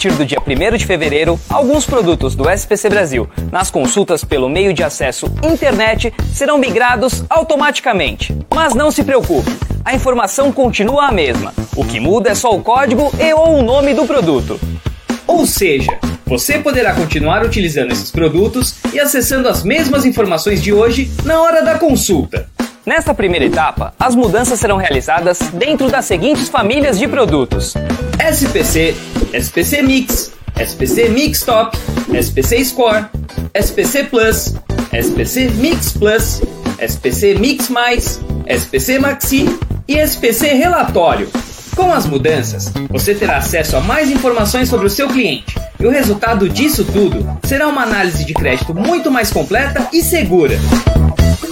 partir do dia 1 de fevereiro, alguns produtos do SPC Brasil, nas consultas pelo meio de acesso internet, serão migrados automaticamente. Mas não se preocupe, a informação continua a mesma. O que muda é só o código e ou o nome do produto. Ou seja, você poderá continuar utilizando esses produtos e acessando as mesmas informações de hoje na hora da consulta. Nesta primeira etapa, as mudanças serão realizadas dentro das seguintes famílias de produtos: SPC, SPC Mix, SPC Mix Top, SPC Score, SPC Plus, SPC Mix Plus, SPC Mix Mais, SPC Maxi e SPC Relatório. Com as mudanças, você terá acesso a mais informações sobre o seu cliente. E o resultado disso tudo será uma análise de crédito muito mais completa e segura.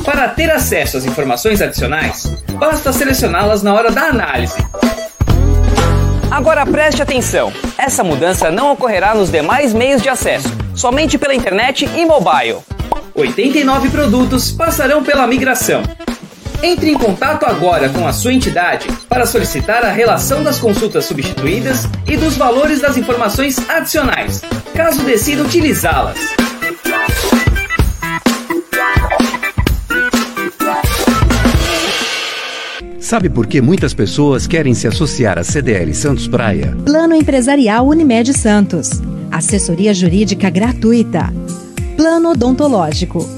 Para ter acesso às informações adicionais, basta selecioná-las na hora da análise. Agora preste atenção: essa mudança não ocorrerá nos demais meios de acesso, somente pela internet e mobile. 89 produtos passarão pela migração. Entre em contato agora com a sua entidade para solicitar a relação das consultas substituídas e dos valores das informações adicionais, caso decida utilizá-las. Sabe por que muitas pessoas querem se associar à CDL Santos Praia? Plano Empresarial Unimed Santos. Assessoria Jurídica gratuita. Plano Odontológico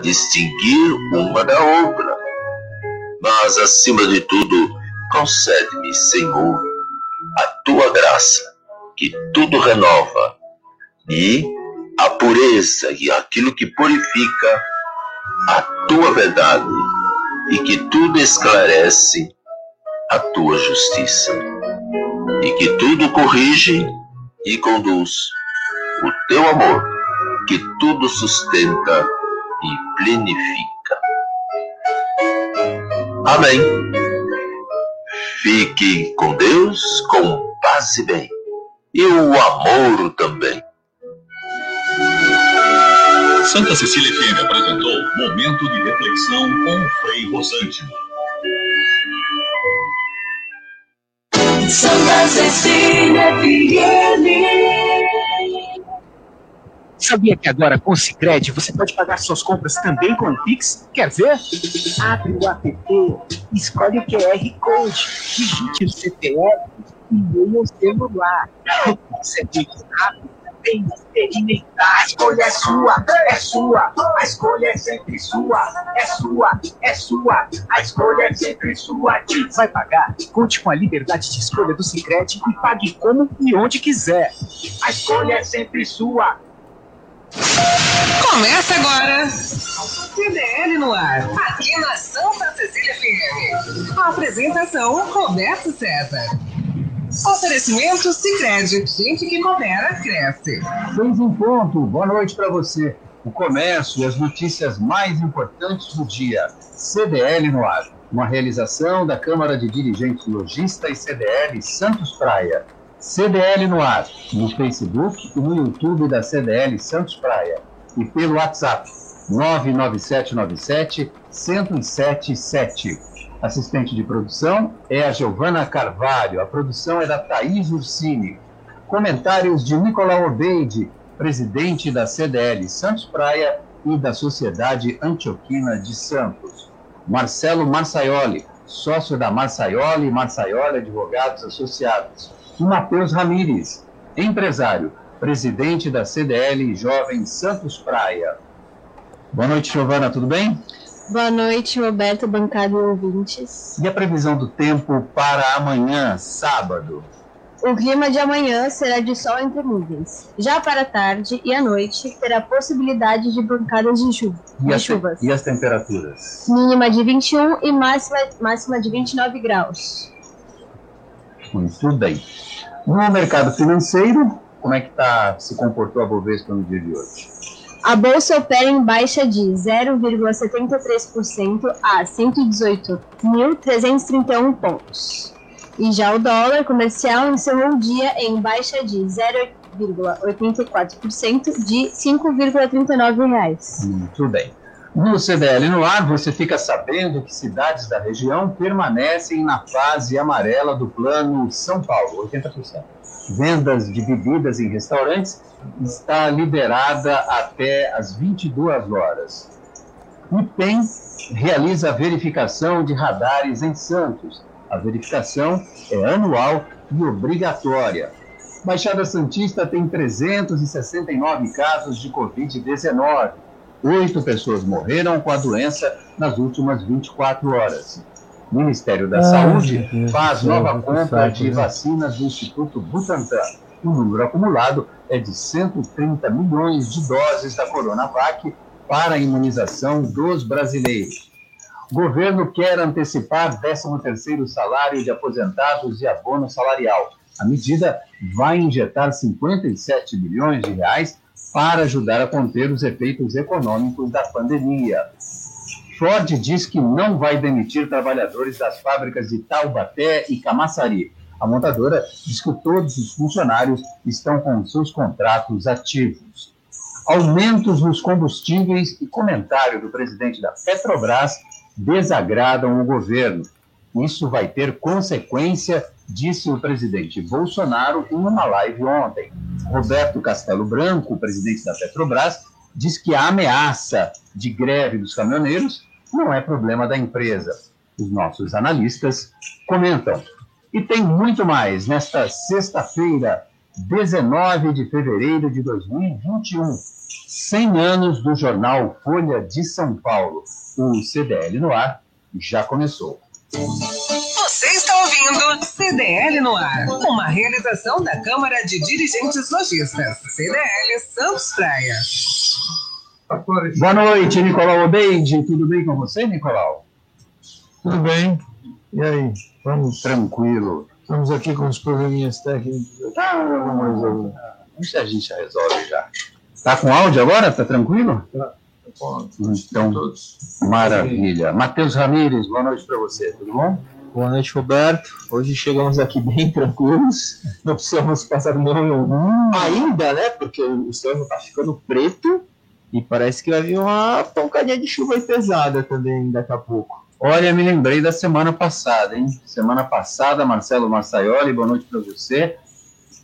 distinguir uma da outra. Mas, acima de tudo, concede-me, Senhor, a tua graça, que tudo renova, e a pureza e aquilo que purifica, a tua verdade, e que tudo esclarece, a tua justiça, e que tudo corrige e conduz, o teu amor, que tudo sustenta e plenifica. Amém. Fique com Deus, com paz e bem, e o amor também. Santa Cecília FM apresentou Momento de Reflexão com o Frei Rosântimo. Santa Cecília FM. Sabia que agora com o Cicred você pode pagar suas compras também com o Pix? Quer ver? Abre o app, escolhe o QR Code, digite o CPF e leia o celular. Você muito rápido vem experimentar. A escolha é sua, é sua. A escolha é sempre sua, é sua, é sua. A escolha é sempre sua. Vai pagar? Conte com a liberdade de escolha do Cicred e pague como e onde quiser. A escolha é sempre sua. Começa agora. CDL no ar, aqui na Santa Cecília FM. A apresentação Roberto César. Oferecimento Sicredi, gente que coopera cresce. Seis em ponto. Boa noite para você. O comércio e as notícias mais importantes do dia. CDL no ar. Uma realização da Câmara de Dirigentes Logista e CDL Santos Praia. CDL no ar, no Facebook e no YouTube da CDL Santos Praia e pelo WhatsApp 99797 1077. Assistente de produção é a Giovana Carvalho, a produção é da Thaís Ursini. Comentários de Nicolau Obeide, presidente da CDL Santos Praia e da Sociedade Antioquina de Santos. Marcelo Marçaioli, sócio da Marçaioli e Marçaioli Advogados Associados e Matheus Ramires, empresário, presidente da CDL Jovem Santos Praia. Boa noite, Giovana, tudo bem? Boa noite, Roberto, bancada e ouvintes. E a previsão do tempo para amanhã, sábado? O clima de amanhã será de sol entre nuvens. Já para a tarde e à noite, terá possibilidade de bancadas de, chuva, e de as chuvas. E as temperaturas? Mínima de 21 e máxima, máxima de 29 graus. Muito bem. No mercado financeiro, Como é que tá, se comportou a Bovespa no dia de hoje? A bolsa opera em baixa de 0,73% a 118.331 pontos. E já o dólar comercial encerrou o dia em baixa de 0,84% de 5,39 reais. Muito bem. No CDL no ar, você fica sabendo que cidades da região permanecem na fase amarela do plano São Paulo, 80%. Vendas de bebidas em restaurantes está liberada até às 22 horas. O PEN realiza a verificação de radares em Santos. A verificação é anual e obrigatória. Baixada Santista tem 369 casos de Covid-19. Oito pessoas morreram com a doença nas últimas 24 horas. Ministério da Ah, Saúde faz nova compra de né? vacinas do Instituto Butantan. O número acumulado é de 130 milhões de doses da Coronavac para a imunização dos brasileiros. O governo quer antecipar 13º salário de aposentados e abono salarial. A medida vai injetar 57 bilhões de reais para ajudar a conter os efeitos econômicos da pandemia. Ford diz que não vai demitir trabalhadores das fábricas de Taubaté e Camaçari. A montadora diz que todos os funcionários estão com seus contratos ativos. Aumentos nos combustíveis e comentário do presidente da Petrobras desagradam o governo. Isso vai ter consequência, disse o presidente Bolsonaro em uma live ontem. Roberto Castelo Branco, presidente da Petrobras, diz que a ameaça de greve dos caminhoneiros não é problema da empresa. Os nossos analistas comentam. E tem muito mais nesta sexta-feira, 19 de fevereiro de 2021. 100 anos do jornal Folha de São Paulo. O CDL no ar já começou. Você está ouvindo CDL no ar, uma realização da Câmara de Dirigentes Lojistas, CDL Santos Praia. Boa noite, Nicolau Obeide. Tudo bem com você, Nicolau? Tudo bem. E aí? Vamos. Tranquilo. Estamos aqui com os probleminhas técnicos. Ah, vamos resolver. Isso a gente já resolve já. Tá com áudio agora? Tá tranquilo? Tá. Então, maravilha. Matheus Ramires, boa noite para você, tudo bom? Boa noite, Roberto. Hoje chegamos aqui bem tranquilos. Não precisamos passar nenhum Hum. ainda, né? Porque o céu já tá ficando preto e parece que vai vir uma pancadinha de chuva pesada também daqui a pouco. Olha, me lembrei da semana passada, hein? Semana passada, Marcelo Massaioli, boa noite para você.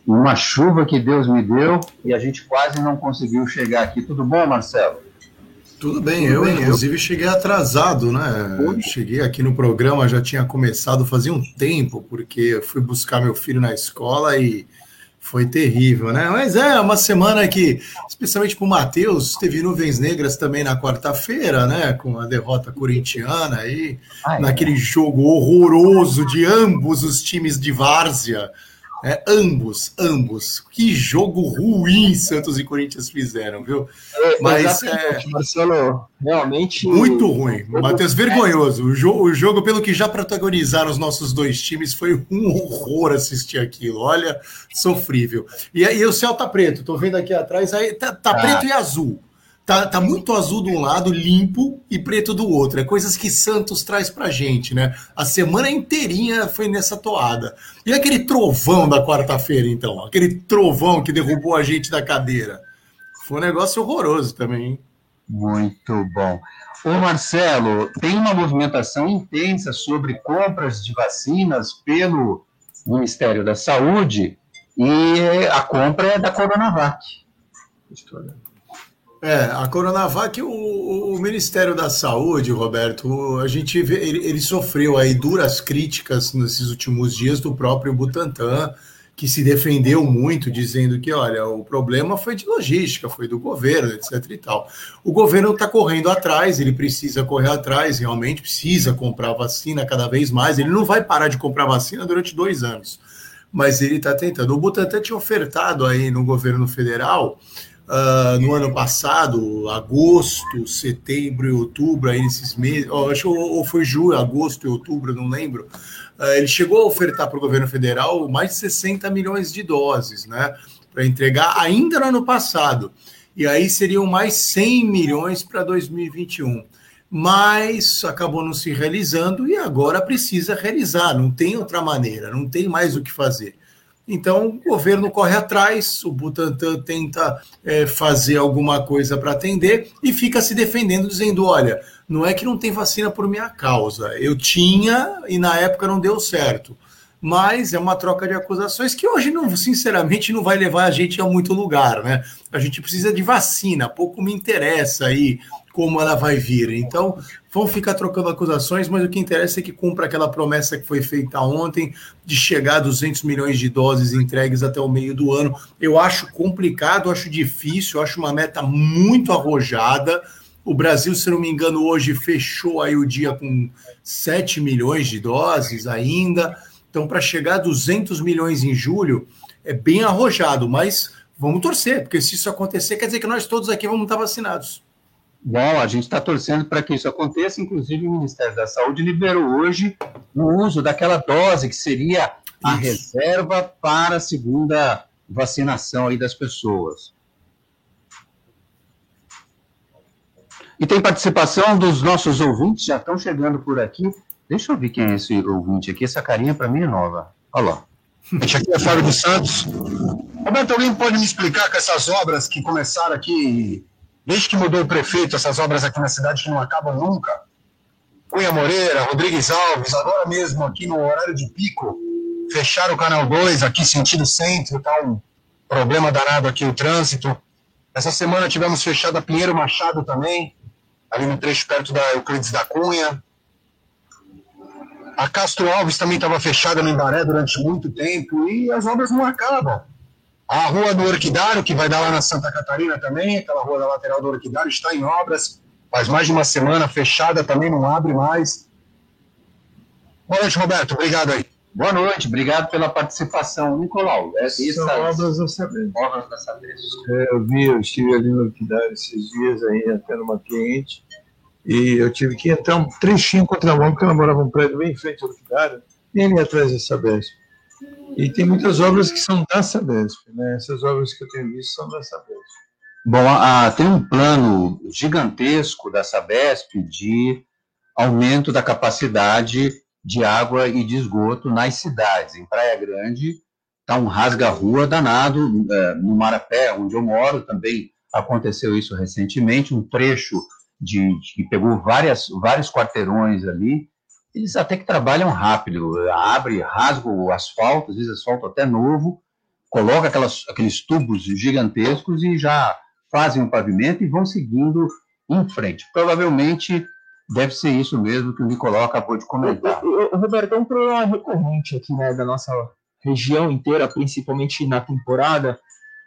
Uma chuva que Deus me deu e a gente quase não conseguiu chegar aqui. Tudo bom, Marcelo? Tudo bem, eu inclusive cheguei atrasado, né? Cheguei aqui no programa, já tinha começado fazia um tempo, porque eu fui buscar meu filho na escola e foi terrível, né? Mas é uma semana que, especialmente para o Matheus, teve nuvens negras também na quarta-feira, né? Com a derrota corintiana aí, Ah, é. naquele jogo horroroso de ambos os times de várzea. É, ambos, ambos. Que jogo ruim Santos e Corinthians fizeram, viu? Mas é, Marcelo, realmente. muito ruim. Matheus, vergonhoso. O, jo o jogo, pelo que já protagonizaram os nossos dois times, foi um horror assistir aquilo. Olha, sofrível. E aí o céu tá preto, tô vendo aqui atrás, aí tá, tá Ah. preto e azul. Tá, tá muito azul de um lado, limpo, e preto do outro. É coisas que Santos traz pra gente, né? A semana inteirinha foi nessa toada. E aquele trovão da quarta-feira, então? Aquele trovão que derrubou a gente da cadeira. Foi um negócio horroroso também, hein? Muito bom. Ô Marcelo, tem uma movimentação intensa sobre compras de vacinas pelo Ministério da Saúde e a compra é da Coronavac. É, a Coronavac, o, o Ministério da Saúde, Roberto, a gente vê, ele, ele sofreu aí duras críticas nesses últimos dias do próprio Butantan, que se defendeu muito, dizendo que, olha, o problema foi de logística, foi do governo, etc e tal. O governo está correndo atrás, ele precisa correr atrás, realmente precisa comprar vacina cada vez mais, ele não vai parar de comprar vacina durante dois anos, mas ele está tentando. O Butantan tinha ofertado aí no governo federal Uh, no ano passado, agosto, setembro e outubro, aí nesses meses, acho ou foi julho, agosto e outubro, não lembro. Uh, ele chegou a ofertar para o governo federal mais de 60 milhões de doses, né? para entregar ainda no ano passado. E aí seriam mais 100 milhões para 2021 mas acabou não se realizando e agora precisa realizar, não tem outra maneira, não tem mais o que fazer. Então, o governo corre atrás, o Butantan tenta é, fazer alguma coisa para atender e fica se defendendo, dizendo: olha, não é que não tem vacina por minha causa, eu tinha e na época não deu certo. Mas é uma troca de acusações que hoje, não, sinceramente, não vai levar a gente a muito lugar, né? A gente precisa de vacina, pouco me interessa aí como ela vai vir. Então, vão ficar trocando acusações, mas o que interessa é que cumpra aquela promessa que foi feita ontem de chegar a 200 milhões de doses entregues até o meio do ano. Eu acho complicado, acho difícil, acho uma meta muito arrojada. O Brasil, se não me engano, hoje fechou aí o dia com 7 milhões de doses ainda. Então, para chegar a 200 milhões em julho, é bem arrojado, mas vamos torcer, porque se isso acontecer, quer dizer que nós todos aqui vamos estar vacinados. Bom, a gente está torcendo para que isso aconteça. Inclusive, o Ministério da Saúde liberou hoje o uso daquela dose que seria a isso. reserva para a segunda vacinação aí das pessoas. E tem participação dos nossos ouvintes, já estão chegando por aqui. Deixa eu ver quem é esse ouvinte aqui. Essa carinha para mim é nova. Olha lá. Gente, aqui é Fábio dos Santos. Roberto, alguém pode me explicar com essas obras que começaram aqui Desde que mudou o prefeito, essas obras aqui na cidade que não acabam nunca. Cunha Moreira, Rodrigues Alves, agora mesmo aqui no horário de pico, fecharam o canal 2 aqui sentido centro, tá um problema danado aqui o trânsito. Essa semana tivemos fechado a Pinheiro Machado também, ali no trecho perto da Euclides da Cunha. A Castro Alves também estava fechada no Embaré durante muito tempo e as obras não acabam. A rua do Orquidário, que vai dar lá na Santa Catarina também, aquela rua da lateral do Orquidário, está em obras, faz mais de uma semana, fechada também, não abre mais. Boa noite, Roberto, obrigado aí. Boa noite, obrigado pela participação. Nicolau, é isso São obras da Sabesp. Obras da Sabesp. É, eu vi, eu estive ali no Orquidário esses dias, aí até numa cliente, e eu tive que entrar um trechinho contramão, porque ela morava um prédio bem em frente ao Orquidário, e ali atrás da Sabesp. E tem muitas obras que são da Sabesp, né? Essas obras que eu tenho visto são da Sabesp. Bom, a, tem um plano gigantesco da Sabesp de aumento da capacidade de água e de esgoto nas cidades. Em Praia Grande está um rasga-rua danado, é, no Marapé, onde eu moro, também aconteceu isso recentemente, um trecho de, de que pegou várias, vários quarteirões ali, eles até que trabalham rápido, abre, rasga o asfalto, às vezes asfalto até novo, coloca aquelas, aqueles tubos gigantescos e já fazem o pavimento e vão seguindo em frente. Provavelmente deve ser isso mesmo que o Nicolau acabou de comentar. Roberto, é um problema recorrente aqui né, da nossa região inteira, principalmente na temporada,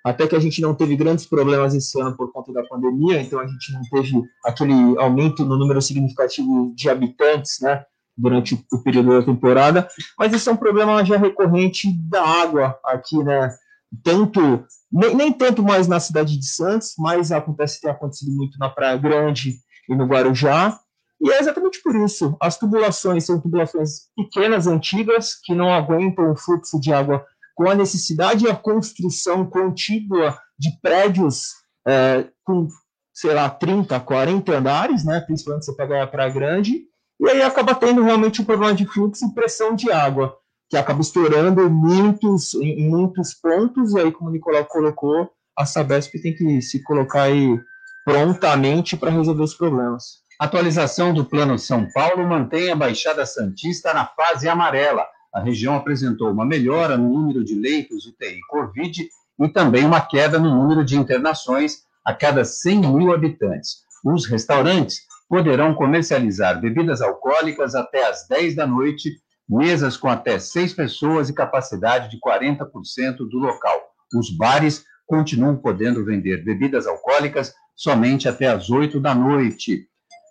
até que a gente não teve grandes problemas esse ano por conta da pandemia, então a gente não teve aquele aumento no número significativo de habitantes, né? Durante o período da temporada, mas esse é um problema já recorrente da água aqui, né? Tanto, nem, nem tanto mais na cidade de Santos, mas acontece tem acontecido muito na Praia Grande e no Guarujá, e é exatamente por isso. As tubulações são tubulações pequenas, antigas, que não aguentam o fluxo de água com a necessidade e a construção contínua de prédios é, com, sei lá, 30, 40 andares, né? Principalmente se você pegar a Praia Grande, e aí acaba tendo realmente um problema de fluxo e pressão de água, que acaba estourando muitos, em muitos pontos, e aí, como o Nicolau colocou, a Sabesp tem que se colocar aí prontamente para resolver os problemas. Atualização do Plano São Paulo mantém a Baixada Santista na fase amarela. A região apresentou uma melhora no número de leitos UTI Covid e também uma queda no número de internações a cada 100 mil habitantes. Os restaurantes poderão comercializar bebidas alcoólicas até às 10 da noite, mesas com até seis pessoas e capacidade de 40% do local. Os bares continuam podendo vender bebidas alcoólicas somente até às 8 da noite.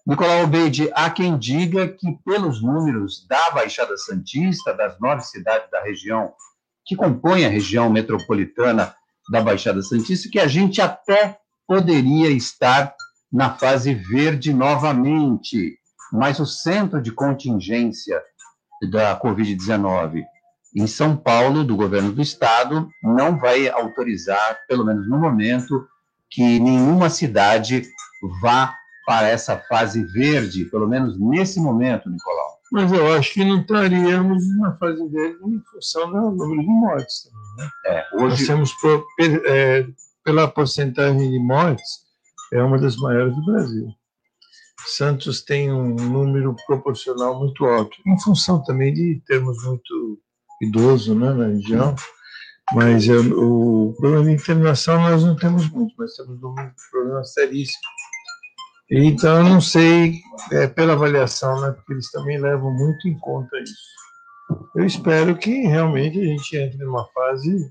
Nicolau Obeide, há quem diga que, pelos números da Baixada Santista, das nove cidades da região, que compõem a região metropolitana da Baixada Santista, que a gente até poderia estar na fase verde novamente, mas o centro de contingência da Covid-19 em São Paulo, do governo do estado, não vai autorizar, pelo menos no momento, que nenhuma cidade vá para essa fase verde, pelo menos nesse momento, Nicolau. Mas eu acho que não estaríamos na fase verde em função do número de mortes também, né? É, hoje... Nós temos, por, é, pela porcentagem de mortes, é uma das maiores do Brasil. Santos tem um número proporcional muito alto, em função também de termos muito idoso né, na região, mas eu, o problema de internação nós não temos muito, mas temos um problema seríssimo. Então, eu não sei, é, pela avaliação, né, porque eles também levam muito em conta isso. Eu espero que realmente a gente entre numa fase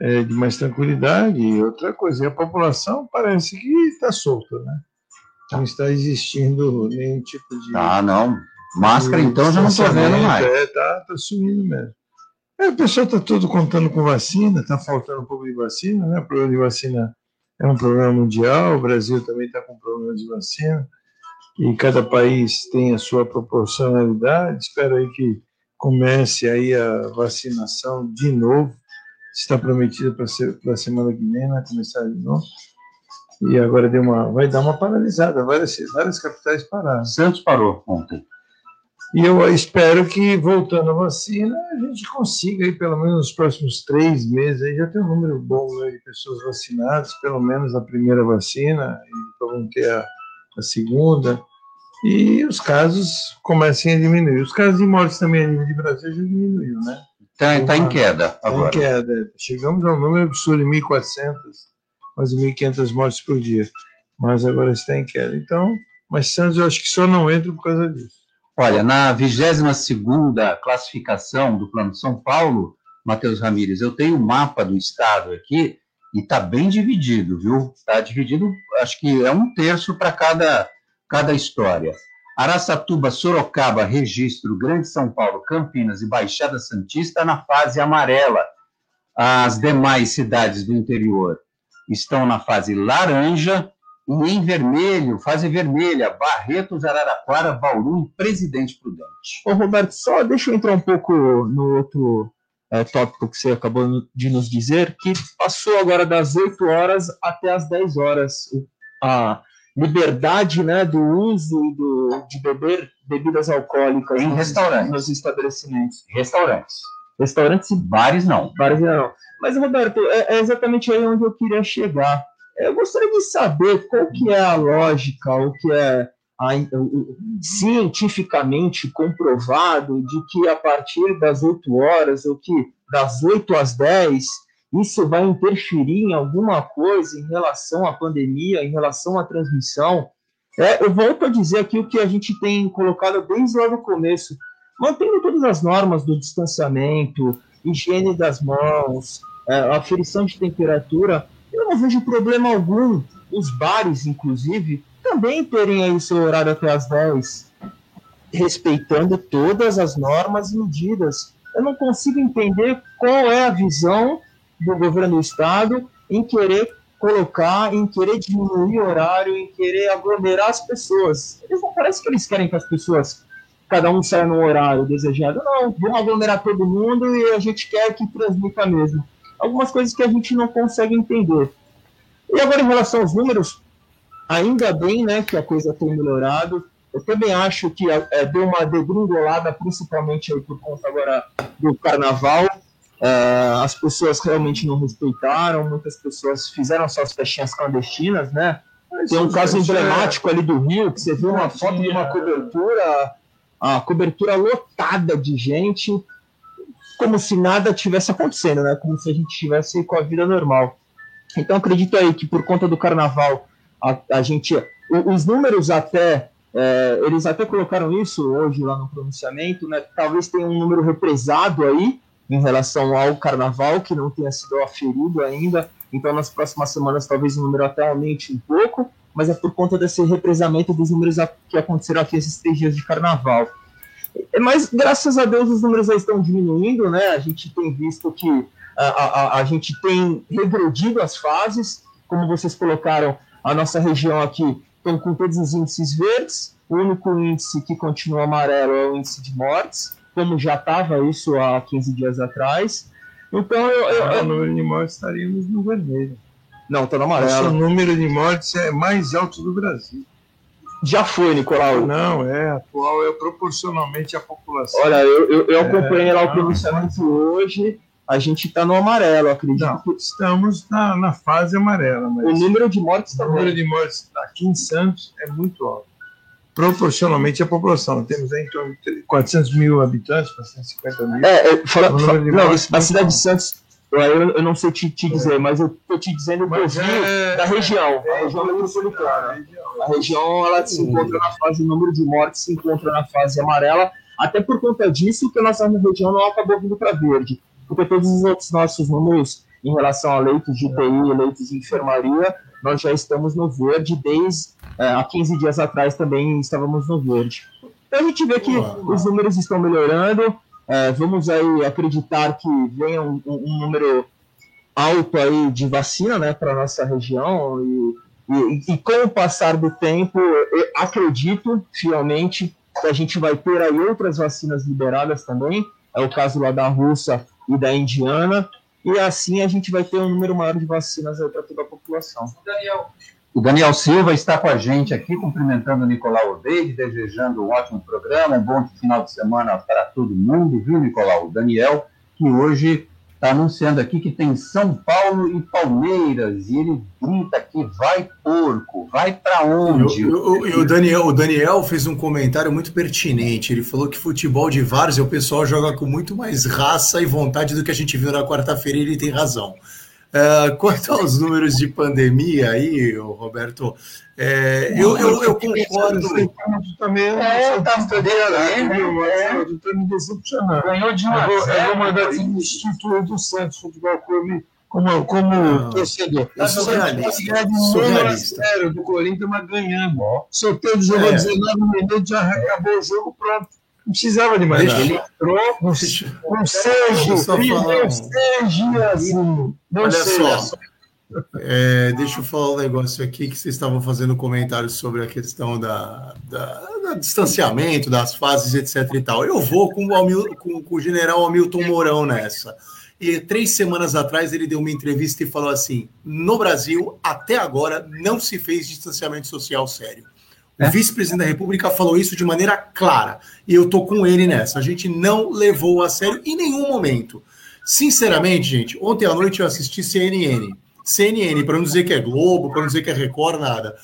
é, de mais tranquilidade. E outra coisa, a população parece que está solta, né? Não está existindo nenhum tipo de. Ah, não. Máscara, então, já não estou vendo mais. É, tá, tá sumindo mesmo. É, o pessoal está todo contando com vacina, está faltando um pouco de vacina, né? O problema de vacina é um problema mundial, o Brasil também está com problema de vacina, e cada país tem a sua proporcionalidade. Espero aí que comece aí a vacinação de novo. Está prometido para a semana que vem, vai começar de novo. E agora deu uma, vai dar uma paralisada, várias, várias capitais pararam. Santos parou ontem. E eu espero que, voltando à vacina, a gente consiga, aí, pelo menos nos próximos três meses, aí já ter um número bom né, de pessoas vacinadas, pelo menos a primeira vacina, e vão ter a, a segunda, e os casos comecem a diminuir. Os casos de mortes também a nível de Brasil já diminuiu, né? Está tá em queda agora. Está em queda. Chegamos a um número absurdo de 1.400, quase 1.500 mortes por dia. Mas agora está em queda. Então, mas Santos eu acho que só não entra por causa disso. Olha, na 22ª classificação do Plano São Paulo, Matheus Ramírez, eu tenho o um mapa do estado aqui e está bem dividido, viu? Está dividido, acho que é um terço para cada, cada história. Araçatuba, Sorocaba, Registro, Grande São Paulo, Campinas e Baixada Santista na fase amarela. As demais cidades do interior estão na fase laranja e em vermelho, fase vermelha, Barretos, Araraquara, Bauru e Presidente Prudente. Ô Roberto, só deixa eu entrar um pouco no outro é, tópico que você acabou de nos dizer, que passou agora das 8 horas até as 10 horas a liberdade né, do uso do, de beber bebidas alcoólicas em nos, restaurantes. nos estabelecimentos. Restaurantes. Restaurantes e bares não. Bares não. Mas, Roberto, é, é exatamente aí onde eu queria chegar eu gostaria de saber qual que é a lógica, o que é a, o, cientificamente comprovado de que a partir das 8 horas, ou que das 8 às 10, isso vai interferir em alguma coisa em relação à pandemia, em relação à transmissão. É, eu volto a dizer aqui o que a gente tem colocado desde lá no começo, mantendo todas as normas do distanciamento, higiene das mãos, é, aferição de temperatura, eu não vejo problema algum, os bares, inclusive, também terem aí seu horário até as 10, respeitando todas as normas e medidas. Eu não consigo entender qual é a visão do governo do estado em querer colocar, em querer diminuir o horário, em querer aglomerar as pessoas. Eles não parece que eles querem que as pessoas, cada um saia no horário desejado. Não, vamos aglomerar todo mundo e a gente quer que transmita mesmo algumas coisas que a gente não consegue entender. E agora, em relação aos números, ainda bem né, que a coisa tem melhorado. Eu também acho que é, deu uma degringolada, principalmente aí por conta agora do carnaval. É, as pessoas realmente não respeitaram, muitas pessoas fizeram suas festinhas clandestinas, né? Tem um caso emblemático ali do Rio, que você viu uma foto de uma cobertura, a cobertura lotada de gente, como se nada tivesse acontecendo, né? Como se a gente tivesse com a vida normal. Então acredito aí que por conta do carnaval a, a gente, os números até é, eles até colocaram isso hoje lá no pronunciamento, né? Talvez tenha um número represado aí em relação ao carnaval que não tenha sido aferido ainda. Então nas próximas semanas talvez o número até aumente um pouco, mas é por conta desse represamento dos números que aconteceram aqui esses três dias de carnaval. Mas, graças a Deus, os números já estão diminuindo, né? A gente tem visto que a, a, a gente tem regredido as fases, como vocês colocaram, a nossa região aqui estão com todos os índices verdes. O único índice que continua amarelo é o índice de mortes, como já estava isso há 15 dias atrás. Então, eu, eu, eu- o número de mortes estaríamos no vermelho. Não, tá no O amarelo. número de mortes é mais alto do Brasil. Já foi, Nicolau. Não, é atual, é proporcionalmente à população. Olha, eu, eu, eu É, acompanhei lá o não. pronunciamento hoje. A gente está no amarelo, acredito. Não, estamos na, na fase amarela, mas O número de mortes o número também. de mortes aqui em Santos é muito alto. Proporcionalmente à população. Temos em torno de 400 mil habitantes, 450 mil. É, é, O não, a cidade de Santos, eu, eu não sei te, te dizer, mas eu tô te dizendo que eu vi é- da região, a região metropolitana. A região ela se encontra na fase, o número de mortes se encontra na fase amarela, até por conta disso que a nossa região não acabou vindo para verde, porque todos os outros nossos números em relação a leitos de UTI, leitos de enfermaria, nós já estamos no verde desde é, há 15 dias atrás também estávamos no verde. Então a gente vê que os números estão melhorando, é, vamos aí acreditar que venha um, um- número alto aí de vacina, né, para nossa região e, e, e com o passar do tempo, acredito fielmente que a gente vai ter aí outras vacinas liberadas também, é o caso lá da Rússia e da Indiana, e assim a gente vai ter um número maior de vacinas para toda a população. O Daniel Silva está com a gente aqui, cumprimentando o Nicolau Odeide, desejando um ótimo programa, um bom final de semana para todo mundo, viu, Nicolau? O Daniel, que hoje está anunciando aqui que tem São Paulo e Palmeiras, e ele grita aqui, vai porco, vai para onde? O Daniel, o Daniel fez um comentário muito pertinente. Ele falou que futebol de várzea o pessoal joga com muito mais raça e vontade do que a gente viu na quarta-feira, e ele tem razão. É, quanto aos números de pandemia aí, Roberto, é, eu, eu, eu concordo. também É, tá fedendo, né? Estou me decepcionando. Ganhou de um a Eu vou, eu vou mandar rapaz. substituir do Santos Futebol Clube como, como Não, torcedor. eu sou O Santos realista, vai ganhar de sou 1 a realista. 0 do Corinthians, mas ganhando. Sorteio jogou É. 19 minutos, já acabou o jogo, pronto. Não precisava de mais. Ele entrou com, Sérgio, Sérgio, assim, não Olha sei. só, é, deixa eu falar um negócio aqui que vocês estavam fazendo comentários sobre a questão da, da- da distanciamento, das fases, etc e tal. Eu vou com o, Hamil- com- com o general Hamilton Mourão nessa. E três semanas atrás ele deu uma entrevista e falou assim: no Brasil, até agora, não se fez distanciamento social sério. O vice-presidente da República falou isso de maneira clara. E eu tô com ele nessa. A gente não levou a sério em nenhum momento. Sinceramente, gente, ontem à noite eu assisti CNN. CNN, para não dizer que é Globo, para não dizer que é Record, nada.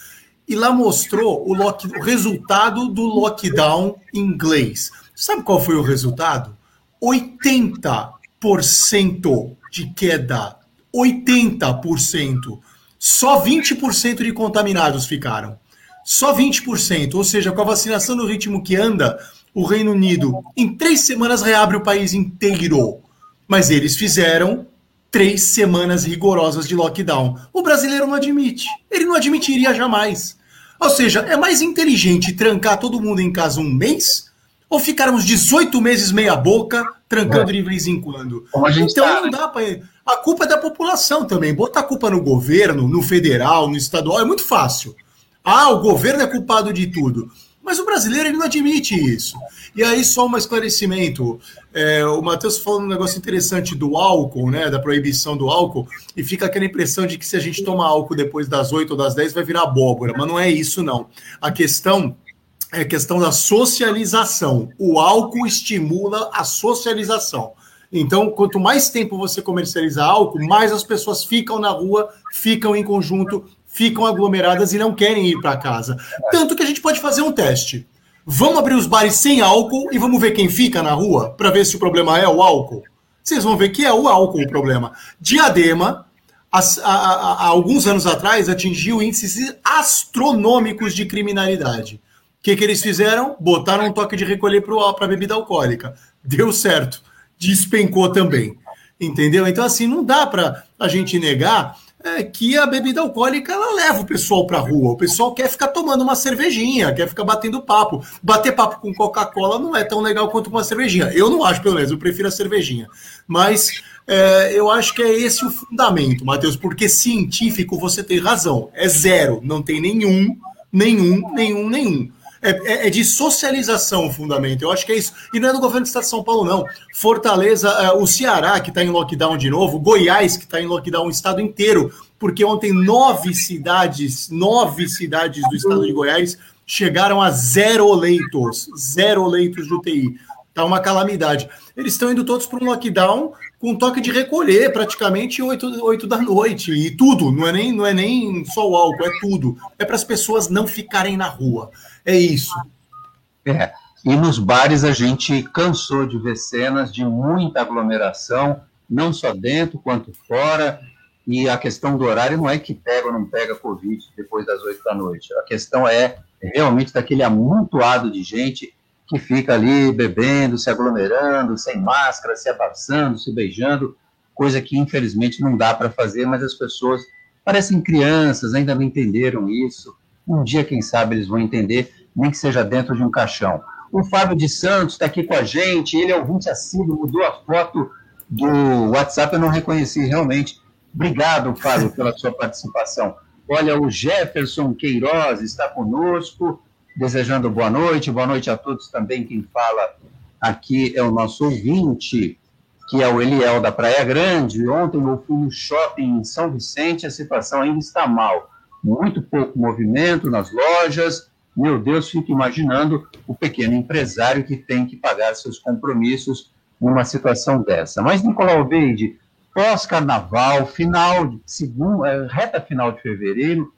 E lá mostrou o, lock- o resultado do lockdown inglês. Sabe qual foi o resultado? 80% de queda. 80%. Só 20% de contaminados ficaram. Só 20%. Ou seja, com a vacinação no ritmo que anda, o Reino Unido, em três semanas, reabre o país inteiro. Mas eles fizeram três semanas rigorosas de lockdown. O brasileiro não admite. Ele não admitiria jamais. Ou seja, é mais inteligente trancar todo mundo em casa um mês ou ficarmos 18 meses meia boca trancando de vez em quando. Então tá, não dá para a culpa é da população também. Botar a culpa no governo, no federal, no estadual é muito fácil. Ah, o governo é culpado de tudo. Mas o brasileiro ele não admite isso. E aí, só um esclarecimento. É, o Matheus falou um negócio interessante do álcool, né? Da proibição do álcool, e fica aquela impressão de que se a gente tomar álcool depois das 8 ou das 10 vai virar abóbora. Mas não é isso, não. A questão é a questão da socialização. O álcool estimula a socialização. Então, quanto mais tempo você comercializar álcool, mais as pessoas ficam na rua, ficam em conjunto, ficam aglomeradas e não querem ir para casa. Tanto que a gente pode fazer um teste. Vamos abrir os bares sem álcool e vamos ver quem fica na rua para ver se o problema é o álcool. Vocês vão ver que é o álcool o problema. Diadema, há alguns anos atrás, atingiu índices astronômicos de criminalidade. O que, que eles fizeram? Botaram um toque de recolher para bebida alcoólica. Deu certo. Despencou também. Entendeu? Então, assim, não dá para a gente negar é, que a bebida alcoólica ela leva o pessoal para rua. O pessoal quer ficar tomando uma cervejinha, quer ficar batendo papo. Bater papo com Coca-Cola não é tão legal quanto uma cervejinha. Eu não acho, pelo menos, eu prefiro a cervejinha. Mas é, eu acho que é esse o fundamento, Matheus, porque científico você tem razão. É zero, não tem nenhum Nenhum, nenhum, nenhum. É, é, é, de socialização o fundamento. Eu acho que é isso. E não é do governo do estado de São Paulo, não. Fortaleza, uh, o Ceará, que está em lockdown de novo, Goiás, que está em lockdown o estado inteiro, porque ontem nove cidades, nove cidades do estado de Goiás chegaram a zero leitos, zero leitos de UTI. Tá uma calamidade. Eles estão indo todos para um lockdown com toque de recolher, praticamente 8, 8 da noite. E tudo, não é, nem, não é nem só o álcool, é tudo. É para as pessoas não ficarem na rua. É isso. É. E nos bares a gente cansou de ver cenas de muita aglomeração, não só dentro quanto fora. E a questão do horário não é que pega ou não pega Covid depois das 8 da noite. A questão é realmente daquele amontoado de gente que fica ali bebendo, se aglomerando, sem máscara, se abraçando, se beijando, coisa que infelizmente não dá para fazer, mas as pessoas parecem crianças, ainda não entenderam isso. Um dia, quem sabe, eles vão entender, nem que seja dentro de um caixão. O Fábio de Santos está aqui com a gente, ele é ouvinte assíduo, mudou a foto do WhatsApp, eu não reconheci realmente. Obrigado, Fábio, pela sua participação. Olha, o Jefferson Queiroz está conosco, desejando boa noite. Boa noite a todos também. Quem fala aqui é o nosso ouvinte, que é o Eliel da Praia Grande. Ontem eu fui no shopping em São Vicente, a situação ainda está mal. Muito pouco movimento nas lojas. Meu Deus, fico imaginando o pequeno empresário que tem que pagar seus compromissos numa situação dessa. Mas, Nicolau Beide, pós-carnaval, final de segundo, é, reta final de fevereiro,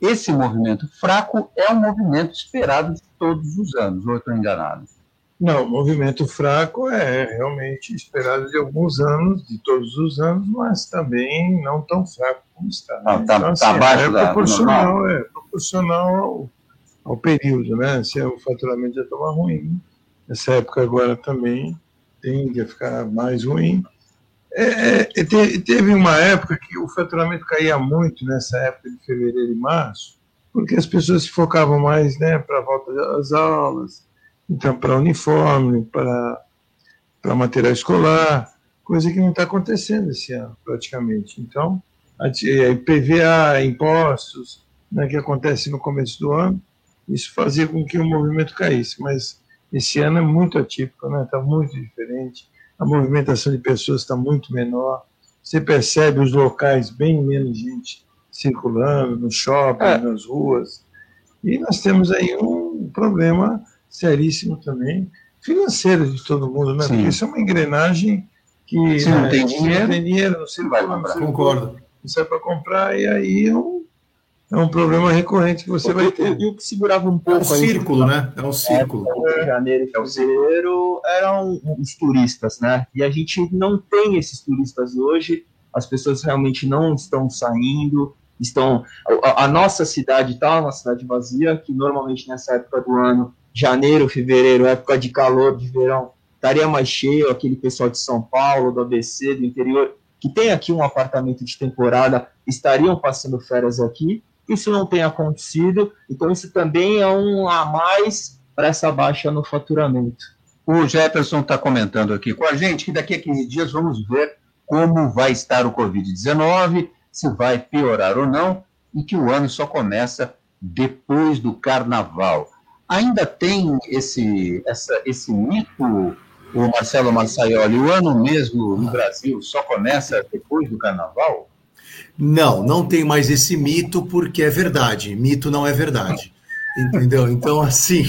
esse movimento fraco é um movimento esperado de todos os anos, ou estou enganado? Não, movimento fraco é realmente esperado de alguns anos, de todos os anos, mas também não tão fraco como está. Né? Não, tá, então, assim, tá abaixo é da proporcional, é proporcional ao, ao, período, né? Se o faturamento já estava ruim, essa época agora também tende a ficar mais ruim. É, é teve uma época que o faturamento caía muito nessa época de fevereiro e março, porque as pessoas se focavam mais né, para a volta das aulas, então para uniforme, para, para material escolar, coisa que não está acontecendo esse ano, praticamente. Então, a, IPVA, impostos, né, que acontece no começo do ano, isso fazia com que o movimento caísse, mas esse ano é muito atípico, está né, tá muito diferente a movimentação de pessoas está muito menor, você percebe os locais bem menos gente circulando, no shopping, é. nas ruas. E nós temos aí um problema seríssimo também, financeiro de todo mundo, né? Sim. Porque isso é uma engrenagem que Se não, né, tem dinheiro, não tem dinheiro, não se vai comprar. Concordo. Não sai para comprar, e aí é um é um problema recorrente que você vai ter. E o que segurava um pouco. É um círculo, né? É um círculo. É, janeiro e fevereiro eram os turistas, né? E a gente não tem esses turistas hoje. As pessoas realmente não estão saindo. Estão. A, a nossa cidade está uma cidade vazia, que normalmente nessa época do ano, janeiro, fevereiro, época de calor, de verão, estaria mais cheio. Aquele pessoal de São Paulo, do ABC, do interior, que tem aqui um apartamento de temporada, estariam passando férias aqui isso não tem acontecido, então isso também é um a mais para essa baixa no faturamento. O Jefferson está comentando aqui com a gente que daqui a 15 dias vamos ver como vai estar o Covid-19, se vai piorar ou não, e que o ano só começa depois do carnaval. Ainda tem esse, essa, esse mito, o Marcelo Massaioli, o ano mesmo no Brasil só começa depois do carnaval? Não, não tem mais esse mito porque é verdade. Mito não é verdade. Entendeu? Então, assim,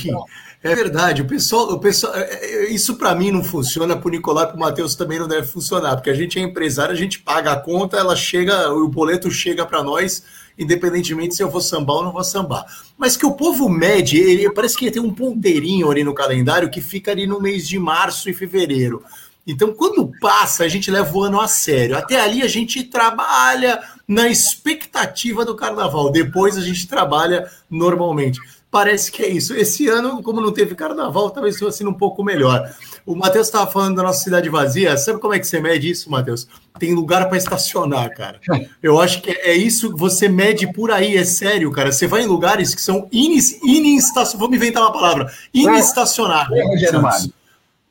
é verdade. O pessoal, o pessoal, é, é, isso para mim não funciona, para o Nicolai e para o Matheus também não deve funcionar, porque a gente é empresário, a gente paga a conta, ela chega, o boleto chega para nós, independentemente se eu vou sambar ou não vou sambar. Mas que o povo mede, ele parece que tem um ponteirinho ali no calendário que fica ali no mês de março e fevereiro. Então, quando passa, a gente leva o ano a sério. Até ali a gente trabalha na expectativa do carnaval. Depois a gente trabalha normalmente. Parece que é isso. Esse ano, como não teve carnaval, talvez fosse um pouco melhor. O Matheus estava falando da nossa cidade vazia. Sabe como é que você mede isso, Matheus? Tem lugar para estacionar, cara. Eu acho que é isso que você mede por aí, é sério, cara. Você vai em lugares que são inestacionáveis. Vou me inventar uma palavra: inestacionáveis. É, é,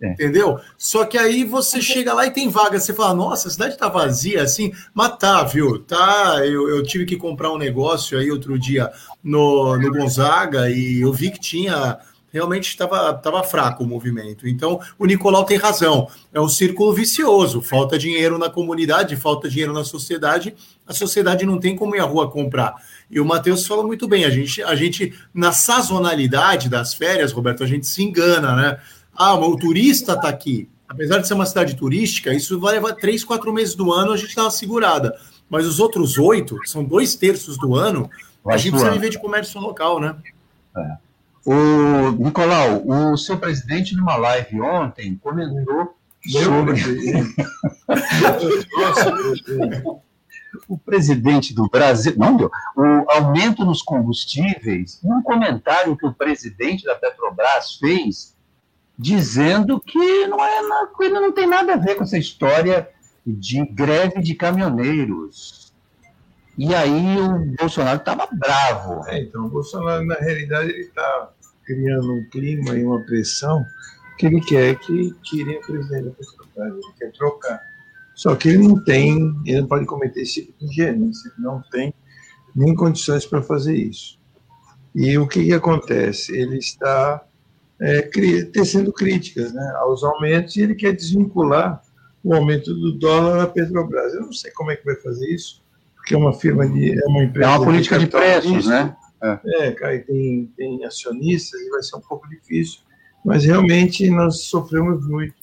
é. Entendeu? Só que aí você chega lá e tem vaga, você fala, nossa, a cidade tá vazia assim, mas tá, viu? Tá, eu, eu tive que comprar um negócio aí outro dia no, no Gonzaga e eu vi que tinha realmente estava tava fraco o movimento. Então, o Nicolau tem razão. É um círculo vicioso. Falta dinheiro na comunidade, falta dinheiro na sociedade. A sociedade não tem como ir à rua comprar. E o Matheus falou muito bem. A gente, a gente, na sazonalidade das férias, Roberto, a gente se engana, né? Ah, o turista está aqui. Apesar de ser uma cidade turística, isso vai levar três, quatro meses do ano, a gente uma segurada. Mas os outros oito, são dois terços do ano, a gente precisa viver de comércio local, né? É. O Nicolau, o seu presidente numa live ontem comentou sobre o presidente do Brasil, não deu, o aumento nos combustíveis, um comentário que o presidente da Petrobras fez dizendo que não é ainda não tem nada a ver com essa história de greve de caminhoneiros. E aí o Bolsonaro estava bravo. É, então, o Bolsonaro, na realidade, ele está criando um clima e uma pressão que ele quer que tirem o presidente da Petrobras, ele quer trocar. Só que ele não tem, ele não pode cometer esse tipo de ingerência, ele não tem nem condições para fazer isso. E o que, que acontece? Ele está é, tecendo críticas né, aos aumentos e ele quer desvincular o aumento do dólar da Petrobras. Eu não sei como é que vai fazer isso, porque é uma firma de. É uma empresa. É uma política de, de preços, né? É, é cara, tem, tem acionistas e vai ser um pouco difícil. Mas realmente nós sofremos muito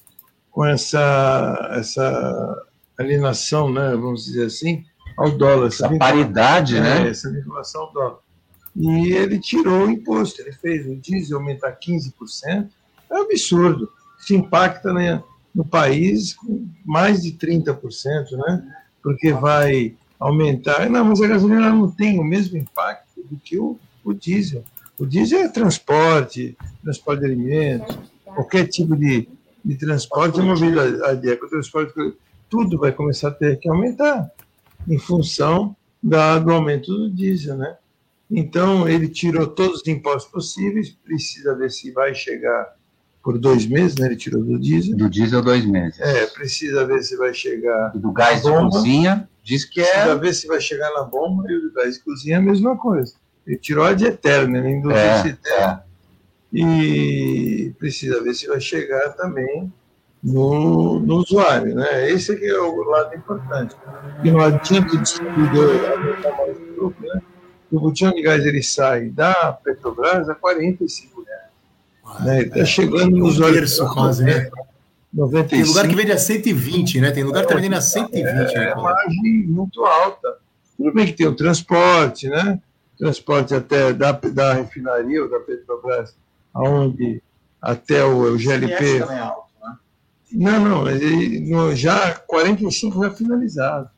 com essa, essa alienação, né, vamos dizer assim, ao dólar. Essa, essa paridade, é, né? Essa vinculação ao dólar. E ele tirou o imposto, ele fez o diesel aumentar 15%, é um absurdo. Isso impacta né, no país com mais de 30%, né? Porque vai aumentar. Não, mas a gasolina não tem o mesmo impacto do que o, o diesel. O diesel é transporte, transporte de alimentos, qualquer tipo de, de transporte é movido a, a o transporte, tudo vai começar a ter que aumentar em função da, do aumento do diesel, né? Então, ele tirou todos os impostos possíveis, precisa ver se vai chegar por dois meses, né? Ele tirou do diesel. Do diesel, dois meses. É, precisa ver se vai chegar. E do gás de cozinha, diz que é. Precisa ver se vai chegar na bomba e o do gás de cozinha é a mesma coisa. Ele tirou a de eterno, ele induzir é, eterno. É. E precisa ver se vai chegar também no, no usuário, né?Esse aqui é o lado importante. E não adianta discutir o né? Botão de gás ele sai da Petrobras a 45 reais. Ah, né? Está chegando nos um terço quase, né? 95. Tem lugar que vende a 120, né? Tem lugar que está vendendo a 120. É, né, é margem muito alta. Tudo bem que tem o transporte, né? Transporte até da, da refinaria ou da Petrobras, aonde até o, o GLP. Também é alto, né? Não, não, ele, já 45 já finalizado.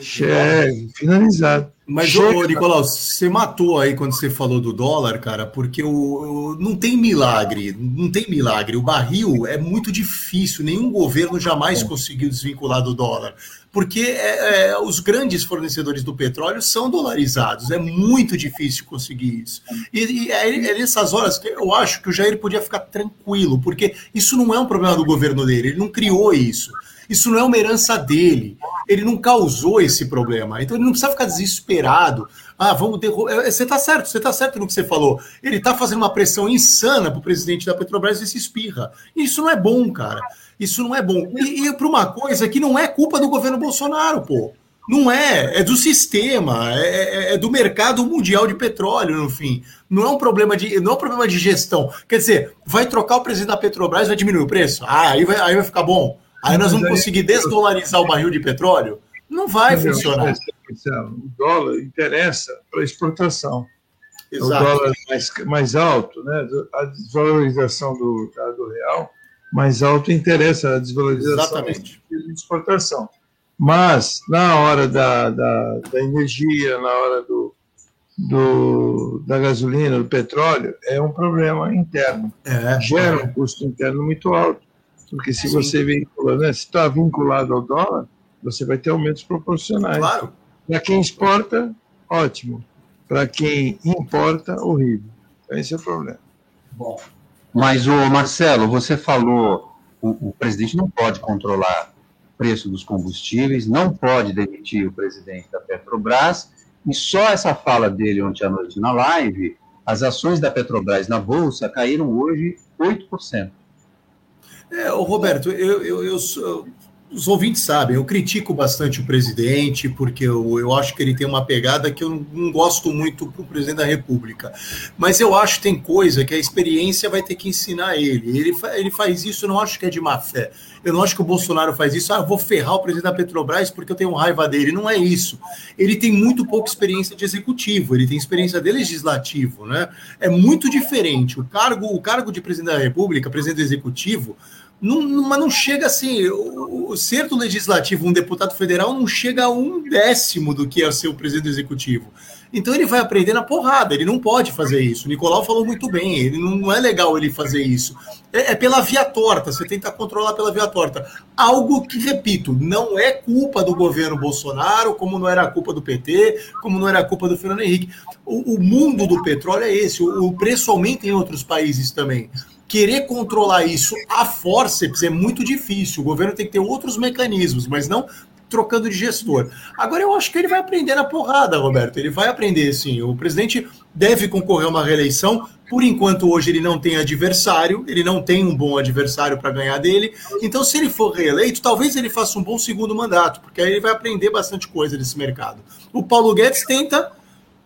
Chefe, finalizado. Mas, Chega. ô, Nicolau, você matou aí quando você falou do dólar, cara, porque o, o, não tem milagre, não tem milagre. O barril é muito difícil, nenhum governo jamais conseguiu desvincular do dólar, porque é, é, os grandes fornecedores do petróleo são dolarizados, é muito difícil conseguir isso. E, e é, é nessas horas que eu acho que o Jair podia ficar tranquilo, porque isso não é um problema do governo dele, ele não criou isso. Isso não é uma herança dele. Ele não causou esse problema. Então ele não precisa ficar desesperado. Ah, vamos derrubar. É, você está certo, você está certo no que você falou. Ele está fazendo uma pressão insana para o presidente da Petrobras e se espirra. Isso não é bom, cara. Isso não é bom. E, e para uma coisa que não é culpa do governo Bolsonaro, pô. Não é, é do sistema, é, é, é, do mercado mundial de petróleo, no fim. Não é um problema de, não é um problema de gestão. Quer dizer, vai trocar o presidente da Petrobras, vai diminuir o preço? Ah, aí vai, aí vai ficar bom. Aí nós vamos conseguir desdolarizar o barril de petróleo? Não vai funcionar. O dólar interessa para exportação. Exato. O dólar mais, mais alto, né? a desvalorização do, do real mais alto interessa a desvalorização de exportação. Mas, na hora da, da, da energia, na hora do, do, da gasolina, do petróleo, é um problema interno. É, Gera um custo interno muito alto. Porque se Sim. você vincula, né, se está vinculado ao dólar, você vai ter aumentos proporcionais. Claro. Para quem exporta, ótimo. Para quem importa, horrível. Então, esse é o problema. Bom. Mas, o Marcelo, você falou, o, o presidente não pode controlar o preço dos combustíveis, não pode demitir o presidente da Petrobras, E só essa fala dele ontem à noite na live, as ações da Petrobras na Bolsa caíram hoje 8%. É, Roberto, eu, eu, eu sou, os ouvintes sabem, eu critico bastante o presidente, porque eu, eu acho que ele tem uma pegada que eu não, não gosto muito para o presidente da República. Mas eu acho que tem coisa que a experiência vai ter que ensinar ele. Ele, ele faz isso, eu não acho que é de má fé. Eu não acho que o Bolsonaro faz isso, ah, vou ferrar o presidente da Petrobras porque eu tenho raiva dele. Não é isso. Ele tem muito pouca experiência de executivo, ele tem experiência de legislativo, né? É muito diferente. O cargo, o cargo de presidente da República, presidente do executivo, não, mas não chega assim. O, o ser do legislativo, um deputado federal, não chega a um décimo do que é ser o presidente do executivo. Então ele vai aprender na porrada, ele não pode fazer isso. O Nicolau falou muito bem, ele não, não é legal ele fazer isso. É, é, pela via torta, você tenta controlar pela via torta. Algo que, repito, não é culpa do governo Bolsonaro, como não era culpa do PT, como não era culpa do Fernando Henrique. O, o mundo do petróleo é esse, o, o preço aumenta em outros países também querer controlar isso a forceps é muito difícil. O governo tem que ter outros mecanismos, mas não trocando de gestor. Agora eu acho que ele vai aprender na porrada, Roberto. Ele vai aprender, sim. O presidente deve concorrer a uma reeleição. Por enquanto, hoje ele não tem adversário, ele não tem um bom adversário para ganhar dele. Então, se ele for reeleito, talvez ele faça um bom segundo mandato, porque aí ele vai aprender bastante coisa desse mercado. O Paulo Guedes tenta,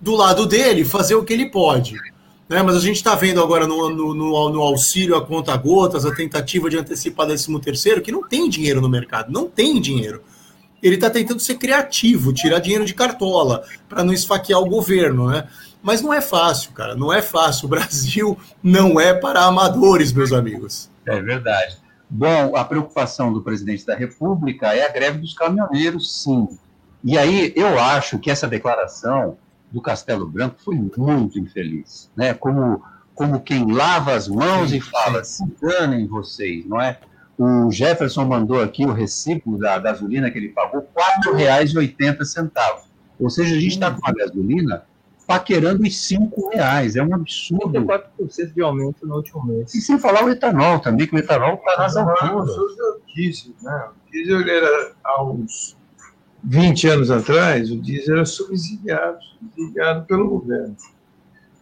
do lado dele, fazer o que ele pode. Né? Mas a gente está vendo agora no, no, no, no, auxílio a conta gotas, a tentativa de antecipar 13 terceiro, que não tem dinheiro no mercado, não tem dinheiro. Ele está tentando ser criativo, tirar dinheiro de cartola, para não esfaquear o governo, né? Mas não é fácil, cara, não é fácil. O Brasil não é para amadores, meus amigos. É verdade. Bom, a preocupação do presidente da República é a greve dos caminhoneiros, sim. E aí eu acho que essa declaração do Castelo Branco foi muito infeliz, né? Como, como quem lava as mãos sim, e fala, sim. se danem vocês, não é? O Jefferson mandou aqui o recibo da gasolina que ele pagou, R$ 4,80. Ou seja, a gente está com a gasolina paquerando os cinco reais. É um absurdo. 34% de aumento no último mês. E sem falar o etanol também, que o etanol está nas alturas. O diesel, né? O diesel era uns 20 anos atrás, o diesel era subsidiado, subsidiado pelo governo,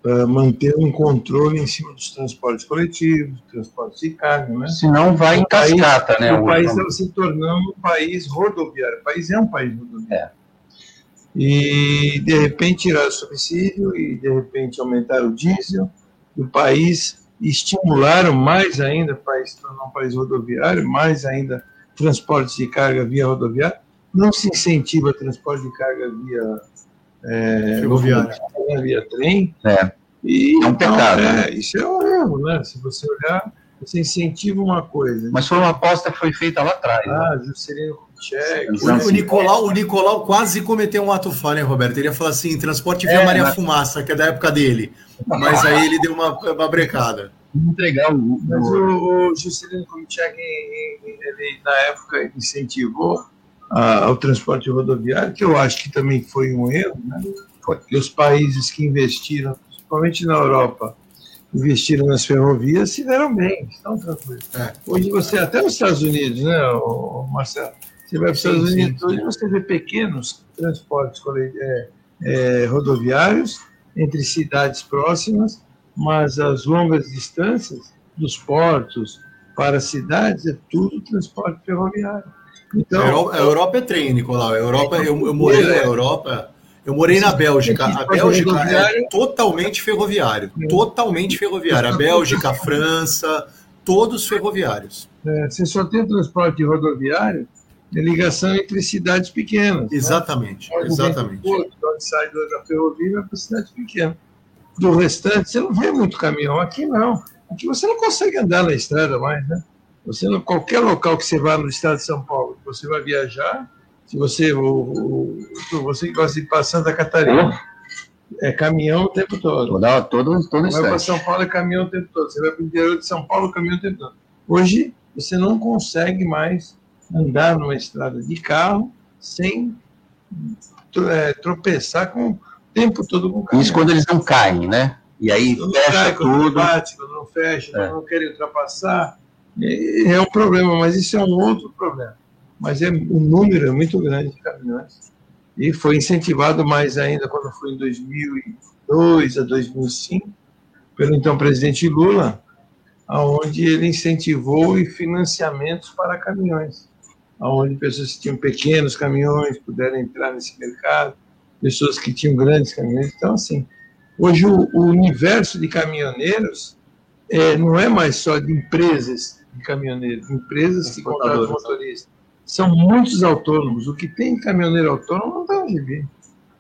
para manter um controle em cima dos transportes coletivos, transportes de carga. Né? Senão vai em cascata, né? O país estava se tornando um país rodoviário. O país é um país rodoviário. É. E, de repente, tiraram o subsídio e, de repente, aumentaram o diesel. O país estimularam mais ainda o país se tornar um país rodoviário, mais ainda transportes de carga via rodoviária não se incentiva transporte de carga via é, ferroviária, via trem. É. E, é um então, pecado. É, né? Isso é um erro, né? Se você olhar, você incentiva uma coisa. Mas foi uma aposta que foi feita lá atrás. Né? Ah, né? Juscelino Kubitschek. O, o, Nicolau, o Nicolau quase cometeu um ato falho, hein, Roberto? Ele ia falar assim, transporte via é, Maria mas... Fumaça, que é da época dele. Mas aí ele deu uma, uma brecada. Entregar o... Mas o, o Juscelino Kubitschek, ele, na época, incentivou ao transporte rodoviário, que eu acho que também foi um erro, né? porque os países que investiram, principalmente na Europa, investiram nas ferrovias, se deram bem, estão tranquilos. É. Hoje você, até nos Estados Unidos, né, Marcelo? Você vai para os Estados Unidos, hoje você vê pequenos transportes é, é, rodoviários entre cidades próximas, mas as longas distâncias dos portos para cidades é tudo transporte ferroviário. Então, a Europa, a Europa é trem, Nicolau. A Europa, eu, eu morei na Europa. Eu morei na Bélgica. A Bélgica é totalmente ferroviário. Totalmente ferroviário. A Bélgica, a França, todos ferroviários. É, você só tem transporte rodoviário de ligação entre cidades pequenas. Né? Exatamente. Né? Exatamente. Porto, onde sai da ferrovia para cidade pequena. Do restante, você não vê muito caminhão. Aqui não. Aqui você não consegue andar na estrada mais, né? Você, em qualquer local que você vá no estado de São Paulo, você vai viajar, se você, o, o, você que gosta de ir para Santa Catarina, é caminhão o tempo todo. Toda, todo, todo vai para São Paulo, é caminhão o tempo todo. Você vai para o interior de São Paulo, caminhão o tempo todo. Hoje, você não consegue mais andar numa estrada de carro sem é, tropeçar com o tempo todo com o carro. Isso quando eles não caem, né? E aí fecha cai, tudo. Bate, quando não fecha, é. não querem ultrapassar é um problema, mas isso é um outro problema. Mas é, o número é muito grande de caminhões E foi incentivado mais ainda quando foi em 2002 a 2005 pelo então presidente Lula, aonde ele incentivou financiamentos para caminhões, aonde pessoas que tinham pequenos caminhões puderam entrar nesse mercado, pessoas que tinham grandes caminhões. Então, assim, hoje o, o universo de caminhoneiros é, não é mais só de empresas de caminhoneiros, empresas que contratam motoristas. São muitos autônomos. O que tem caminhoneiro autônomo não dá onde vir.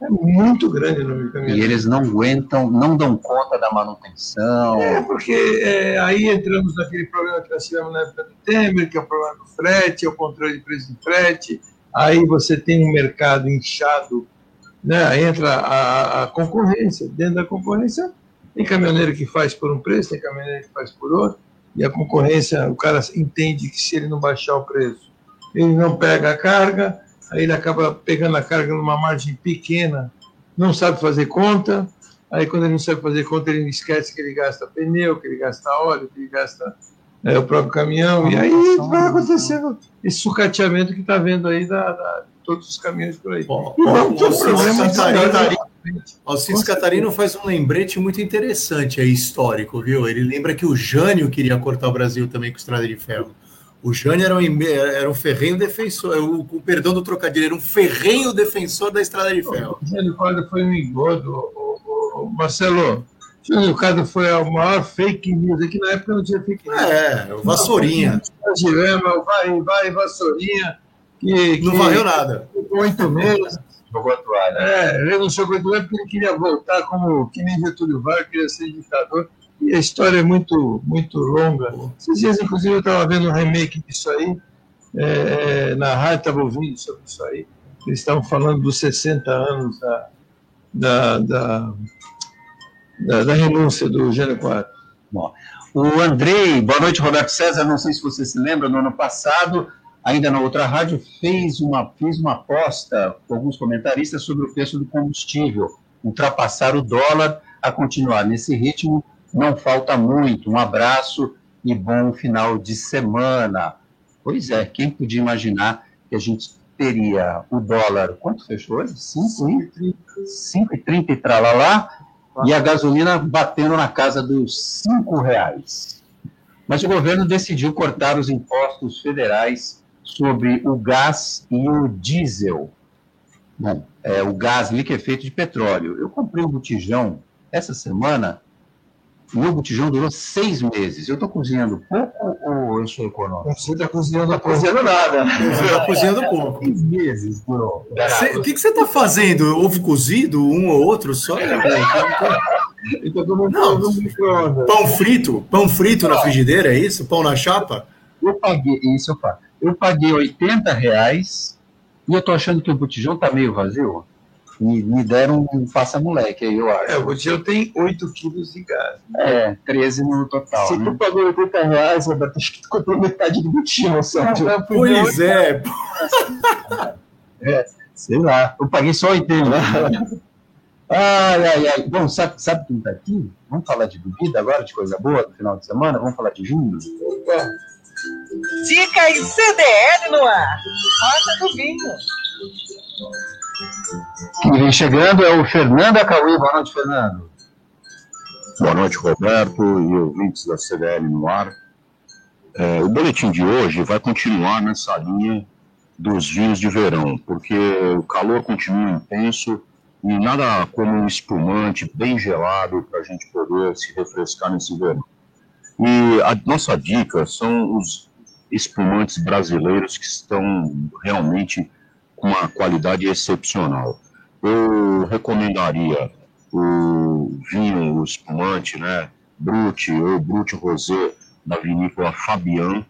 É muito grande o número de caminhoneiros. E eles não aguentam, não dão conta da manutenção. É, porque é, aí entramos naquele problema que nós tivemos na época do Temer, que é o problema do frete, é o controle de preço de frete. Aí você tem um mercado inchado, né? entra a, a concorrência. Dentro da concorrência, tem caminhoneiro que faz por um preço, tem caminhoneiro que faz por outro, e a concorrência, o cara entende que se ele não baixar o preço, ele não pega a carga, aí ele acaba pegando a carga numa margem pequena, não sabe fazer conta, aí quando ele não sabe fazer conta, ele esquece que ele gasta pneu, que ele gasta óleo, que ele gasta é, o próprio caminhão, e aí vai acontecendo esse sucateamento que está vendo aí da, da, de todos os caminhões por aí. Bom, ter um problema de Catarino, Alcides Catarino faz um lembrete muito interessante aí, histórico, viu? Ele lembra que o Jânio queria cortar o Brasil também com estrada de ferro. O Jânio era um, era um ferrenho defensor, o, com perdão do trocadilho, era um ferrenho defensor da estrada de ferro. O Jânio Quadro foi um engodo, o, o, o Marcelo. O Jânio Quadro foi a maior fake news. Aqui na época não tinha fake news. É, o Vassourinha. Vai, vai, Vassourinha. Que, Não que- varreu nada. Oito meses. Jogou a toalha. É, ele não do porque ele queria voltar como que nem Getúlio Vargas, queria ser ditador. E a história é muito, muito longa. Esses dias, inclusive, eu estava vendo um remake disso aí, é, na rádio, estava ouvindo sobre isso aí. Eles estavam falando dos 60 anos da, da, da, da, da renúncia do Gênio Quadro. Bom, o Andrei, boa noite, Roberto César. Não sei se você se lembra, no ano passado, ainda na outra rádio, fez uma, fez uma aposta com alguns comentaristas sobre o preço do combustível. Ultrapassar o dólar a continuar nesse ritmo não falta muito. Um abraço e bom final de semana. Pois é, quem podia imaginar que a gente teria o dólar, quanto fechou hoje? 5,30 e tralalá, e a gasolina batendo na casa dos 5 reais. Mas o governo decidiu cortar os impostos federais sobre o gás e o diesel. Bom, é, o gás liquefeito de petróleo. Eu comprei um botijão essa semana, o meu botijão durou seis meses. Eu estou cozinhando pouco ou eu sou econômico? Você está cozinhando Não cozinhando nada. Você tá cozinhando pouco. Seis meses durou. O que, que você está fazendo? Ovo cozido, um ou outro só? Não, Pão frito? Pão frito na frigideira, é isso? Pão na chapa? Eu paguei, isso eu faço. Eu paguei 80 reais e eu tô achando que o botijão tá meio vazio. Me, me deram um passa-moleque aí, eu acho. É, o botijão tem 8 quilos de gás. É, 13 no total. Se né? tu pagou 80 reais, Roberto, acho que tu comprou metade do botijão, sabe? Pois é. É, sei lá, eu paguei só 80. Ai, ai, ai. Bom, sabe, sabe quem tá aqui? Vamos falar de bebida agora, de coisa boa no final de semana? Vamos falar de Dicas CDL no ar. Roda do vinho. Quem vem chegando é o Fernando Acauí. Boa noite, Fernando. Boa noite, Roberto e ouvintes da CDL no ar. É, o boletim de hoje vai continuar nessa linha dos vinhos de verão, porque o calor continua intenso e nada como um espumante bem gelado para a gente poder se refrescar nesse verão. E a nossa dica são os espumantes brasileiros que estão realmente com uma qualidade excepcional. Eu recomendaria o vinho, o espumante, né, Brut ou Brut Rosé da vinícola Fabian,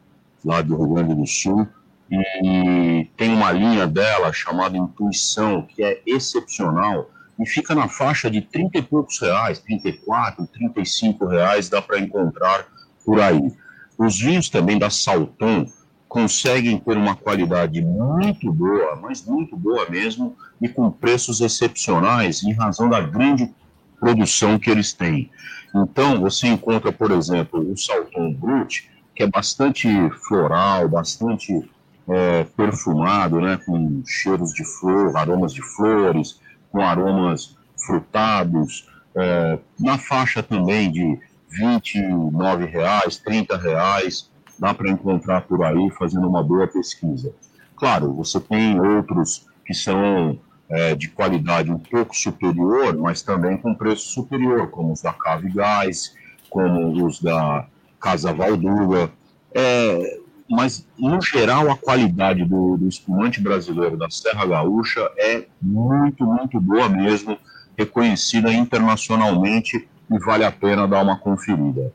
lá do Rio Grande do Sul, e tem uma linha dela chamada Intuição, que é excepcional, e fica na faixa de 30 e poucos reais, 34, 35 reais, dá para encontrar por aí. Os vinhos também da Salton conseguem ter uma qualidade muito boa, mas muito boa mesmo, e com preços excepcionais em razão da grande produção que eles têm. Então, você encontra, por exemplo, o Salton Brut, que é bastante floral, bastante é, perfumado, né, com cheiros de flor, aromas de flores, com aromas frutados, é, na faixa também de 29, reais, 30 reais, dá para encontrar por aí fazendo uma boa pesquisa. Claro, você tem outros que são é, de qualidade um pouco superior, mas também com preço superior, como os da Cave Gás, como os da Casa Valduga. É, mas, no geral, a qualidade do, do espumante brasileiro da Serra Gaúcha é muito, muito boa mesmo, reconhecida internacionalmente e vale a pena dar uma conferida.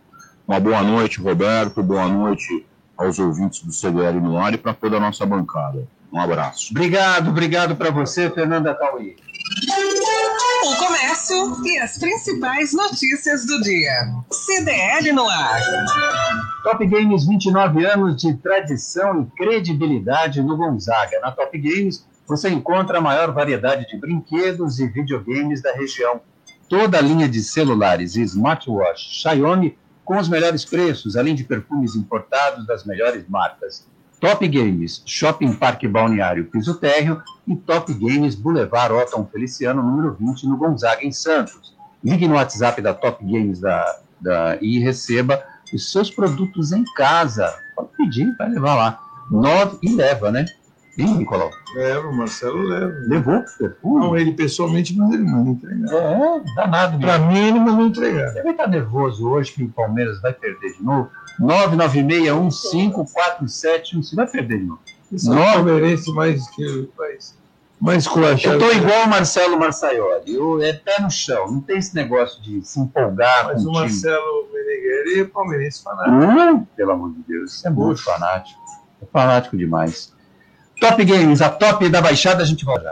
Uma boa noite, Roberto, boa noite aos ouvintes do CDL no ar e para toda a nossa bancada. Um abraço. Obrigado, obrigado para você, Fernanda Cauí. O comércio e as principais notícias do dia. CDL no ar. Top Games, 29 anos de tradição e credibilidade no Gonzaga. Na Top Games, você encontra a maior variedade de brinquedos e videogames da região. Toda a linha de celulares e smartwatch Xiaomi com os melhores preços, além de perfumes importados das melhores marcas. Top Games, Shopping Parque Balneário Piso Térreo e Top Games Boulevard Otton Feliciano, número 20, no Gonzaga, em Santos. Ligue no WhatsApp da Top Games da, da, e receba os seus produtos em casa. Pode pedir, vai levar lá. Nove, e leva, né? Ih, Nicolau. Leva, o Marcelo leva. Levou perfume? Não, ele pessoalmente, mas ele manda entregar. É, danado. Pra mim, ele mandou entregar. Deve estar nervoso hoje que o Palmeiras vai perder de novo. 996154715. Você vai perder de novo. Esse é o palmeirense mais que mais, mais Eu tô igual o Marcelo Marçaioli. Eu, é pé no chão. Não tem esse negócio de se empolgar Mas com o. Marcelo Meneghelli é palmeirense fanático. Hum, pelo amor de Deus, isso é muito fanático. É fanático demais. Top Games, a top da Baixada, a gente volta.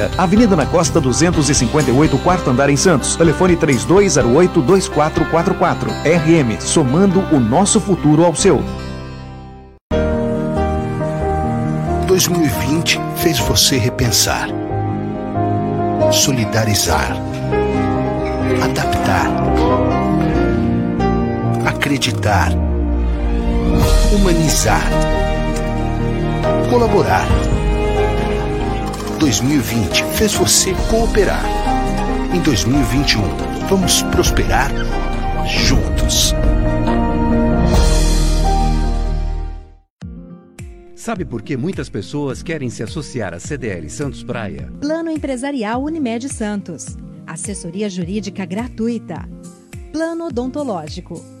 Avenida na Costa 258, quarto andar em Santos. Telefone 3208-2444. RM, somando o nosso futuro ao seu. 2020 fez você repensar, solidarizar, adaptar, acreditar, humanizar, colaborar. 2020 fez você cooperar. Em 2021, vamos prosperar juntos. Sabe por que muitas pessoas querem se associar à CDL Santos Praia? Plano Empresarial Unimed Santos. Assessoria Jurídica Gratuita. Plano Odontológico.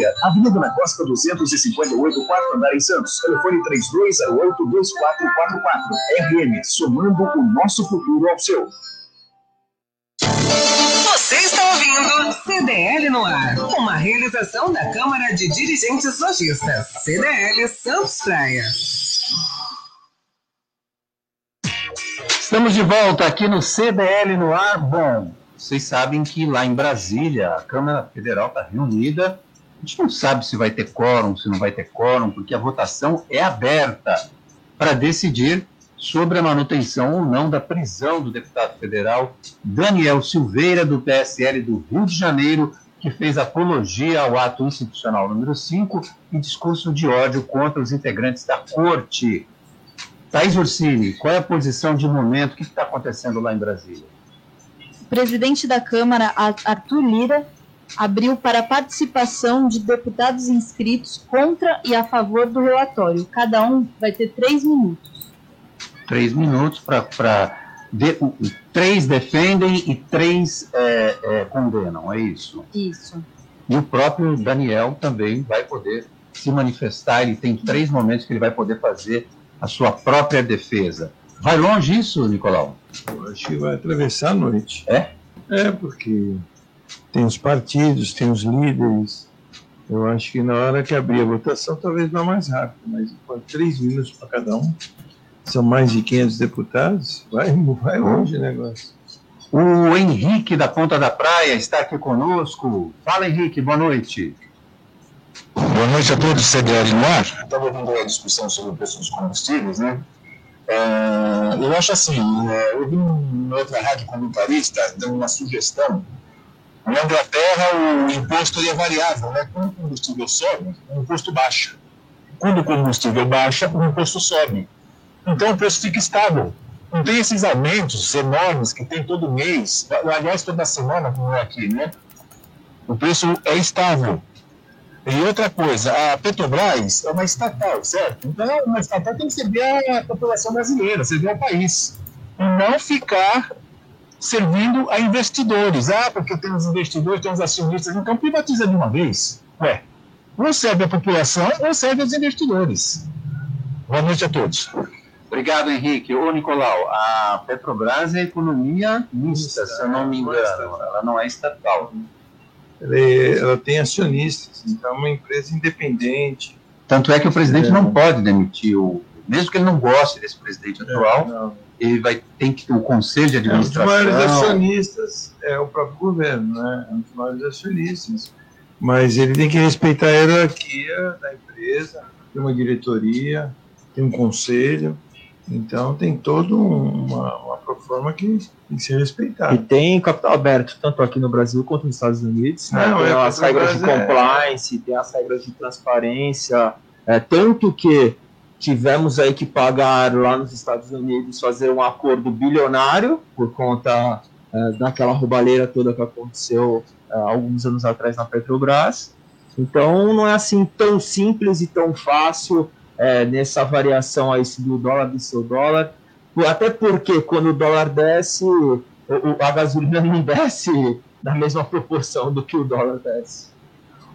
Avenida na Costa 258, quarto andar em Santos. Telefone 3208-2444. RM, somando o nosso futuro ao seu. Você está ouvindo CDL no ar, uma realização da Câmara de Dirigentes Lojistas, CDL Santos Praia. Estamos de volta aqui no CDL no ar. Bom, Vocês sabem que lá em Brasília, a Câmara Federal está reunida. A gente não sabe se vai ter quórum, se não vai ter quórum, porque a votação é aberta para decidir sobre a manutenção ou não da prisão do deputado federal Daniel Silveira, do PSL do Rio de Janeiro, que fez apologia ao ato institucional número 5 e discurso de ódio contra os integrantes da corte. Thaís Ursini, qual é a posição de momento? O que está acontecendo lá em Brasília? O presidente da Câmara, Arthur Lira, abriu para a participação de deputados inscritos contra e a favor do relatório. Cada um vai ter três minutos. Três minutos para. De, três defendem e três é, é, condenam, é isso? Isso. E o próprio Daniel também vai poder se manifestar, ele tem três momentos que ele vai poder fazer a sua própria defesa. Vai longe isso, Nicolau? Eu acho que vai atravessar a noite. É? É, porque tem os partidos, tem os líderes. Eu acho que na hora que abrir a votação, talvez vá mais rápido, mas três minutos para cada um, são mais de 500 deputados, vai, vai longe o negócio. O Henrique da Ponta da Praia está aqui conosco. Fala, Henrique, boa noite. Boa noite a todos, CDL no ar. Estava ouvindo a discussão sobre o preço dos combustíveis, né? É, eu acho assim, é, eu vi uma outra rádio comentarista dando uma sugestão na Inglaterra, o imposto é variável, né? Quando o combustível sobe, o imposto baixa. Quando o combustível baixa, o imposto sobe. Então o preço fica estável. Não tem esses aumentos enormes que tem todo mês, aliás, toda semana, como é aqui, né? O preço é estável. E outra coisa, a Petrobras é uma estatal, certo? Então, uma estatal tem que servir a população brasileira, servir ao país. E não ficar servindo a investidores. Ah, porque tem os investidores, tem os acionistas, então privatiza de uma vez. Ué, ou serve a população ou serve aos investidores. Boa noite a todos. Obrigado, Henrique. Ô, Nicolau, a Petrobras é economia mista, se eu não me engano. Ela não é estatal. Ela, é, ela tem acionistas, então é uma empresa independente. Tanto é que o presidente é. não pode demitir o. Mesmo que ele não goste desse presidente atual, não ele vai tem que ter o conselho de administração. É, um dos maiores acionistas é o próprio governo, né? É um dos maiores acionistas. Mas ele tem que respeitar a hierarquia da empresa, tem uma diretoria, tem um conselho. Então tem toda uma, uma proforma que tem que ser respeitada. E tem capital aberto, tanto aqui no Brasil quanto nos Estados Unidos. Né? Não, tem é, as regras de é. compliance, é... tem as regras de transparência. É, tanto que tivemos aí que pagar lá nos Estados Unidos fazer um acordo bilionário por conta é, daquela roubalheira toda que aconteceu é, alguns anos atrás na Petrobras. Então não é assim tão simples e tão fácil é, nessa variação aí do dólar do seu dólar. Até porque quando o dólar desce, a gasolina não desce na mesma proporção do que o dólar desce.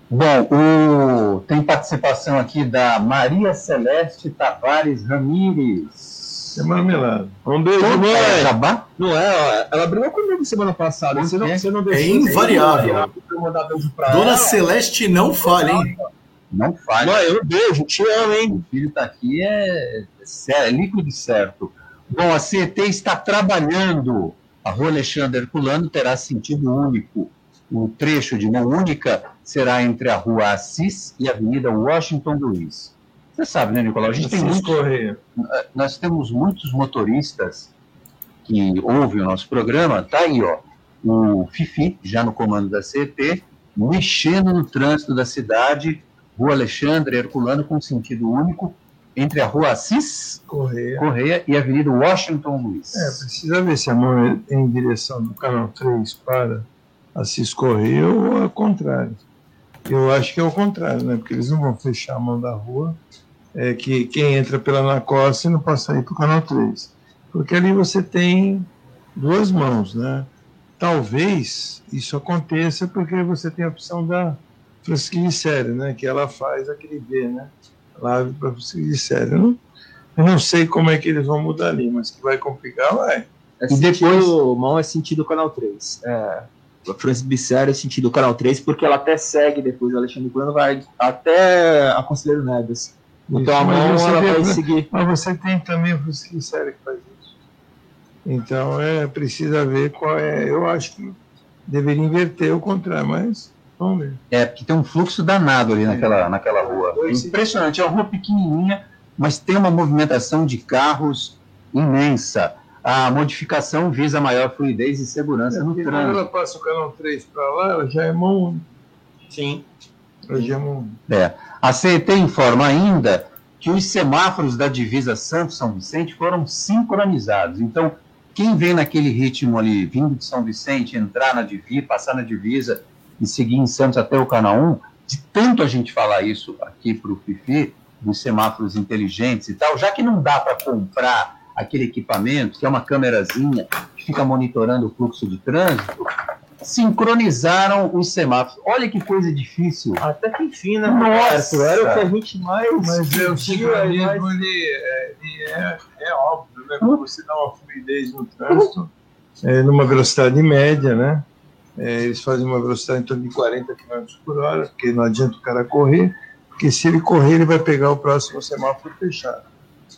Bom, o... tem participação aqui da Maria Celeste Tavares Ramires. Semana Milano. Um beijo, mãe. Não é, ela brigou comigo semana passada. Você não, você não deixou, é invariável. Dona ela. Celeste não falha, hein? Não falha. Mãe, um beijo, te amo, hein? O filho tá aqui, é, é líquido certo. Bom, a CET está trabalhando. A Rua Alexandre Herculano terá sentido único o trecho de mão única será entre a Rua Assis e a Avenida Washington Luiz. Você sabe, né, Nicolau? A gente tem muitos, eh, nós temos muitos motoristas que ouvem o nosso programa. Tá aí, ó, o Fifi, já no comando da CET, mexendo no trânsito da cidade, Rua Alexandre Herculano, com sentido único, entre a Rua Assis Correia, Correia e a Avenida Washington Luiz. É, precisa ver se a mão é em direção do canal 3 para Assis Correia ou ao contrário. Eu acho que é o contrário, né? Porque eles não vão fechar a mão da rua, é que quem entra pela Anacosta não pode sair para o canal 3. Porque ali você tem duas mãos, né? Talvez isso aconteça porque você tem a opção da Francisca né? Que ela faz aquele B, né? Lave para Francisca Eu não, eu não sei como é que eles vão mudar ali, mas que vai complicar, vai. É e depois... mão é sentido canal 3. É, a Francis Bissera sentido canal 3, porque ela até segue depois, o Alexandre Plano vai até a Conselheiro Neves. Então a mão ela vai seguir. Mas você tem também o Bissera que faz isso. Então é precisa ver qual é. Eu acho que deveria inverter o contrário, mas vamos ver. É, porque tem um fluxo danado ali naquela, naquela rua. É impressionante, é uma rua pequenininha, mas tem uma movimentação de carros imensa. A modificação visa maior fluidez e segurança É, no porque quando trânsito. ela passa o canal 3 para lá, ela já é mão única. Sim. Ela já é mão única. É. A CET informa ainda que os semáforos da divisa Santos-São Vicente foram sincronizados. Então, quem vem naquele ritmo ali, vindo de São Vicente, entrar na divisa, passar na divisa e seguir em Santos até o Canal 1, de tanto a gente falar isso aqui para o Fifi, dos semáforos inteligentes e tal, já que não dá para comprar aquele equipamento, que é uma câmerazinha que fica monitorando o fluxo de trânsito, sincronizaram os semáforos. Olha que coisa difícil. Até que enfim, né, Nossa! Era o que a gente mais. Mas é, o sincronismo mais- ele, é, ele é, é óbvio, né? Quando você dá uma fluidez no trânsito, é, numa velocidade média, né? É, eles fazem uma velocidade em torno de 40 km por hora, porque não adianta o cara correr, porque se ele correr, ele vai pegar o próximo semáforo fechado.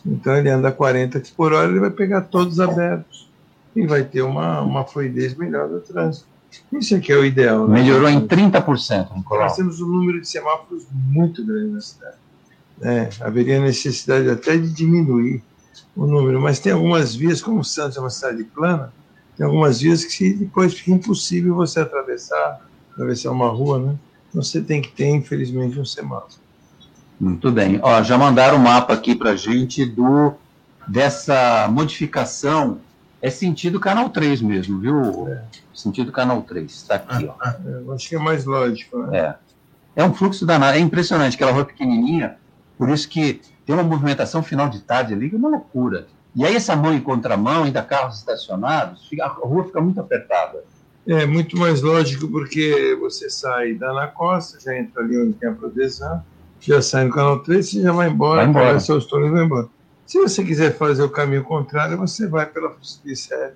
Então ele anda a 40 por hora, ele vai pegar todos abertos e vai ter uma, uma fluidez melhor do trânsito. Isso aqui é o ideal. né? Melhorou em 30%, Nicolau. Nós temos um número de semáforos muito grande na cidade. É, haveria necessidade até de diminuir o número, mas tem algumas vias, como Santos é uma cidade plana, tem algumas vias que depois fica impossível você atravessar, atravessar uma rua, né? Então você tem que ter, infelizmente, um semáforo. Muito bem. Ó, já mandaram o mapa aqui para gente do dessa modificação. É sentido canal 3 mesmo, viu? Sentido canal 3. Está aqui, ó. É, eu acho que é mais lógico, né? É. É um fluxo danado. É impressionante aquela rua pequenininha, por isso que tem uma movimentação final de tarde ali que é uma loucura. E aí essa mão em contramão, ainda carros estacionados, a rua fica muito apertada. É muito mais lógico porque você sai da Ana Costa, já entra ali onde tem a proteção, já sai no canal 3, você já vai embora, Vai embora. seus túneis e vai embora. Se você quiser fazer o caminho contrário, você vai pela Fucicicere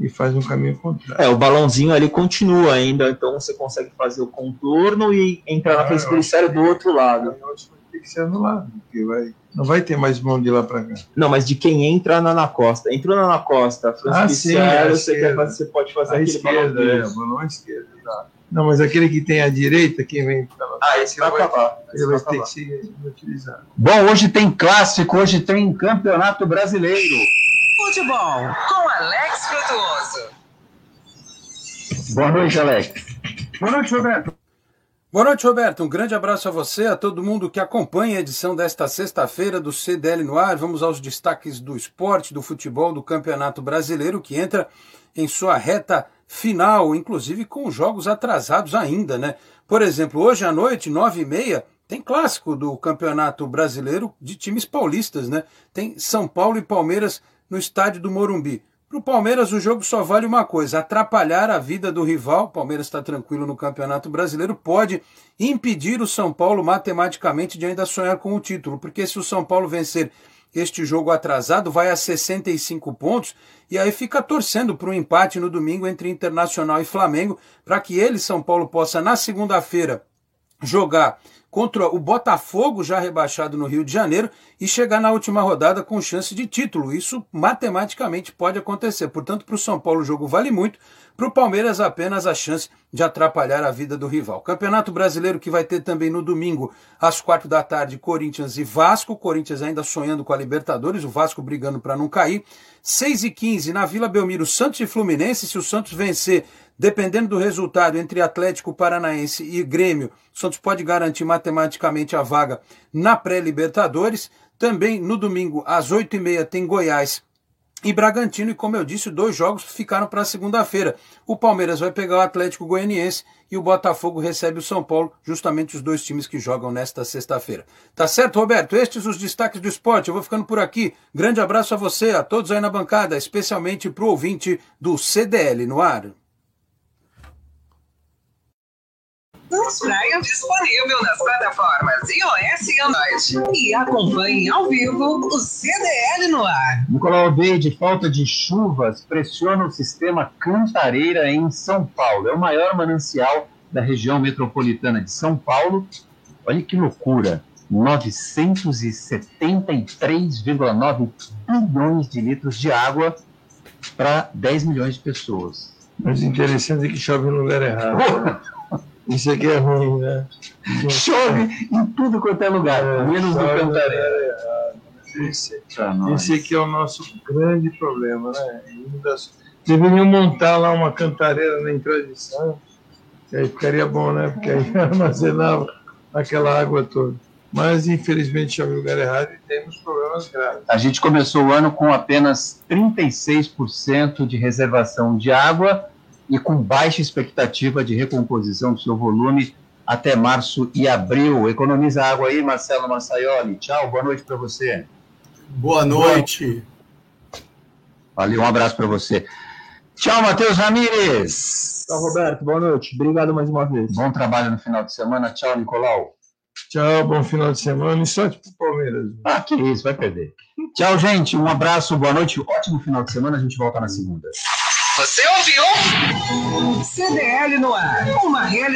e faz um caminho contrário. É, o balãozinho ali continua ainda, então você consegue fazer o contorno e entrar na Ah, frente eu do do outro lado. Eu acho que vai ter que ser anulado, porque vai, não vai ter mais mão de lá para cá. Não, mas de quem entra na Ana Costa. Entrou na Ana Costa, Ah, Francisco sim, Sicero, à você, quer fazer, você pode fazer à aquele esquerda, balão é, balão à esquerda. tá. Não, mas aquele que tem à direita, quem vem pela Ah, esse vai acabar. ele vai ter que ser utilizado. Bom, hoje tem clássico, hoje tem campeonato brasileiro. Futebol com Alex Frutuoso. Boa noite, Alex. Boa noite, Roberto. Boa noite, Roberto. Um grande abraço a você, a todo mundo que acompanha a edição desta sexta-feira do CDL no ar. Vamos aos destaques do esporte, do futebol, do Campeonato Brasileiro, que entra em sua reta final, inclusive com jogos atrasados ainda, né? Por exemplo, hoje à noite, nove e meia, tem clássico do Campeonato Brasileiro de times paulistas, né? Tem São Paulo e Palmeiras no estádio do Morumbi. Para o Palmeiras, o jogo só vale uma coisa: atrapalhar a vida do rival. O Palmeiras está tranquilo no Campeonato Brasileiro, pode impedir o São Paulo matematicamente de ainda sonhar com o título, porque se o São Paulo vencer este jogo atrasado, vai a 65 pontos e aí fica torcendo para um empate no domingo entre Internacional e Flamengo, para que ele, São Paulo, possa na segunda-feira jogar contra o Botafogo, já rebaixado no Rio de Janeiro, e chegar na última rodada com chance de título. Isso matematicamente pode acontecer. Portanto, para o São Paulo o jogo vale muito, para o Palmeiras apenas a chance de atrapalhar a vida do rival. Campeonato Brasileiro que vai ter também no domingo, às quatro da tarde, Corinthians e Vasco. Corinthians ainda sonhando com a Libertadores, o Vasco brigando para não cair. 6 e 15 na Vila Belmiro, Santos e Fluminense. Se o Santos vencer, dependendo do resultado entre Atlético Paranaense e Grêmio, Santos pode garantir matematicamente a vaga na pré-Libertadores. Também no domingo, às 8h30, tem Goiás e Bragantino, e como eu disse, dois jogos ficaram para segunda-feira. O Palmeiras vai pegar o Atlético Goianiense e o Botafogo recebe o São Paulo, justamente os dois times que jogam nesta sexta-feira. Tá certo, Roberto? Estes os destaques do esporte. Eu vou ficando por aqui. Grande abraço a você, a todos aí na bancada, especialmente para o ouvinte do CDL no ar. Nos Praia disponível nas plataformas iOS e Android. E acompanhe ao vivo o CDL no ar. Nicolau Obeide, falta de chuvas pressiona o sistema Cantareira em São Paulo. É o maior manancial da região metropolitana de São Paulo. Olha que loucura! 973,9 bilhões de litros de água para 10 milhões de pessoas. Mas interessante é que chove no lugar errado. Isso aqui é ruim, né? Chove em tudo quanto é lugar, menos no Cantareira. Esse, esse aqui é o nosso grande problema, né? Deveriam montar lá uma cantareira na entrada de Santos, que aí ficaria bom, né? Porque aí armazenava aquela água toda. Mas, infelizmente, chove no lugar errado e temos problemas graves. A gente começou o ano com apenas 36% de reservação de água e com baixa expectativa de recomposição do seu volume até março e abril. Economiza água aí, Marcelo Massaioli. Tchau, boa noite para você. Boa noite. Valeu, um abraço para você. Tchau, Matheus Ramires. Tchau, Roberto. Boa noite. Obrigado mais uma vez. Bom trabalho no final de semana. Tchau, Nicolau. Tchau, bom final de semana e sorte pro Palmeiras. Ah, que isso, vai perder. Tchau, gente. Um abraço, boa noite. Ótimo final de semana. A gente volta na segunda. Você ouviu? CDL no ar. Uma realidade.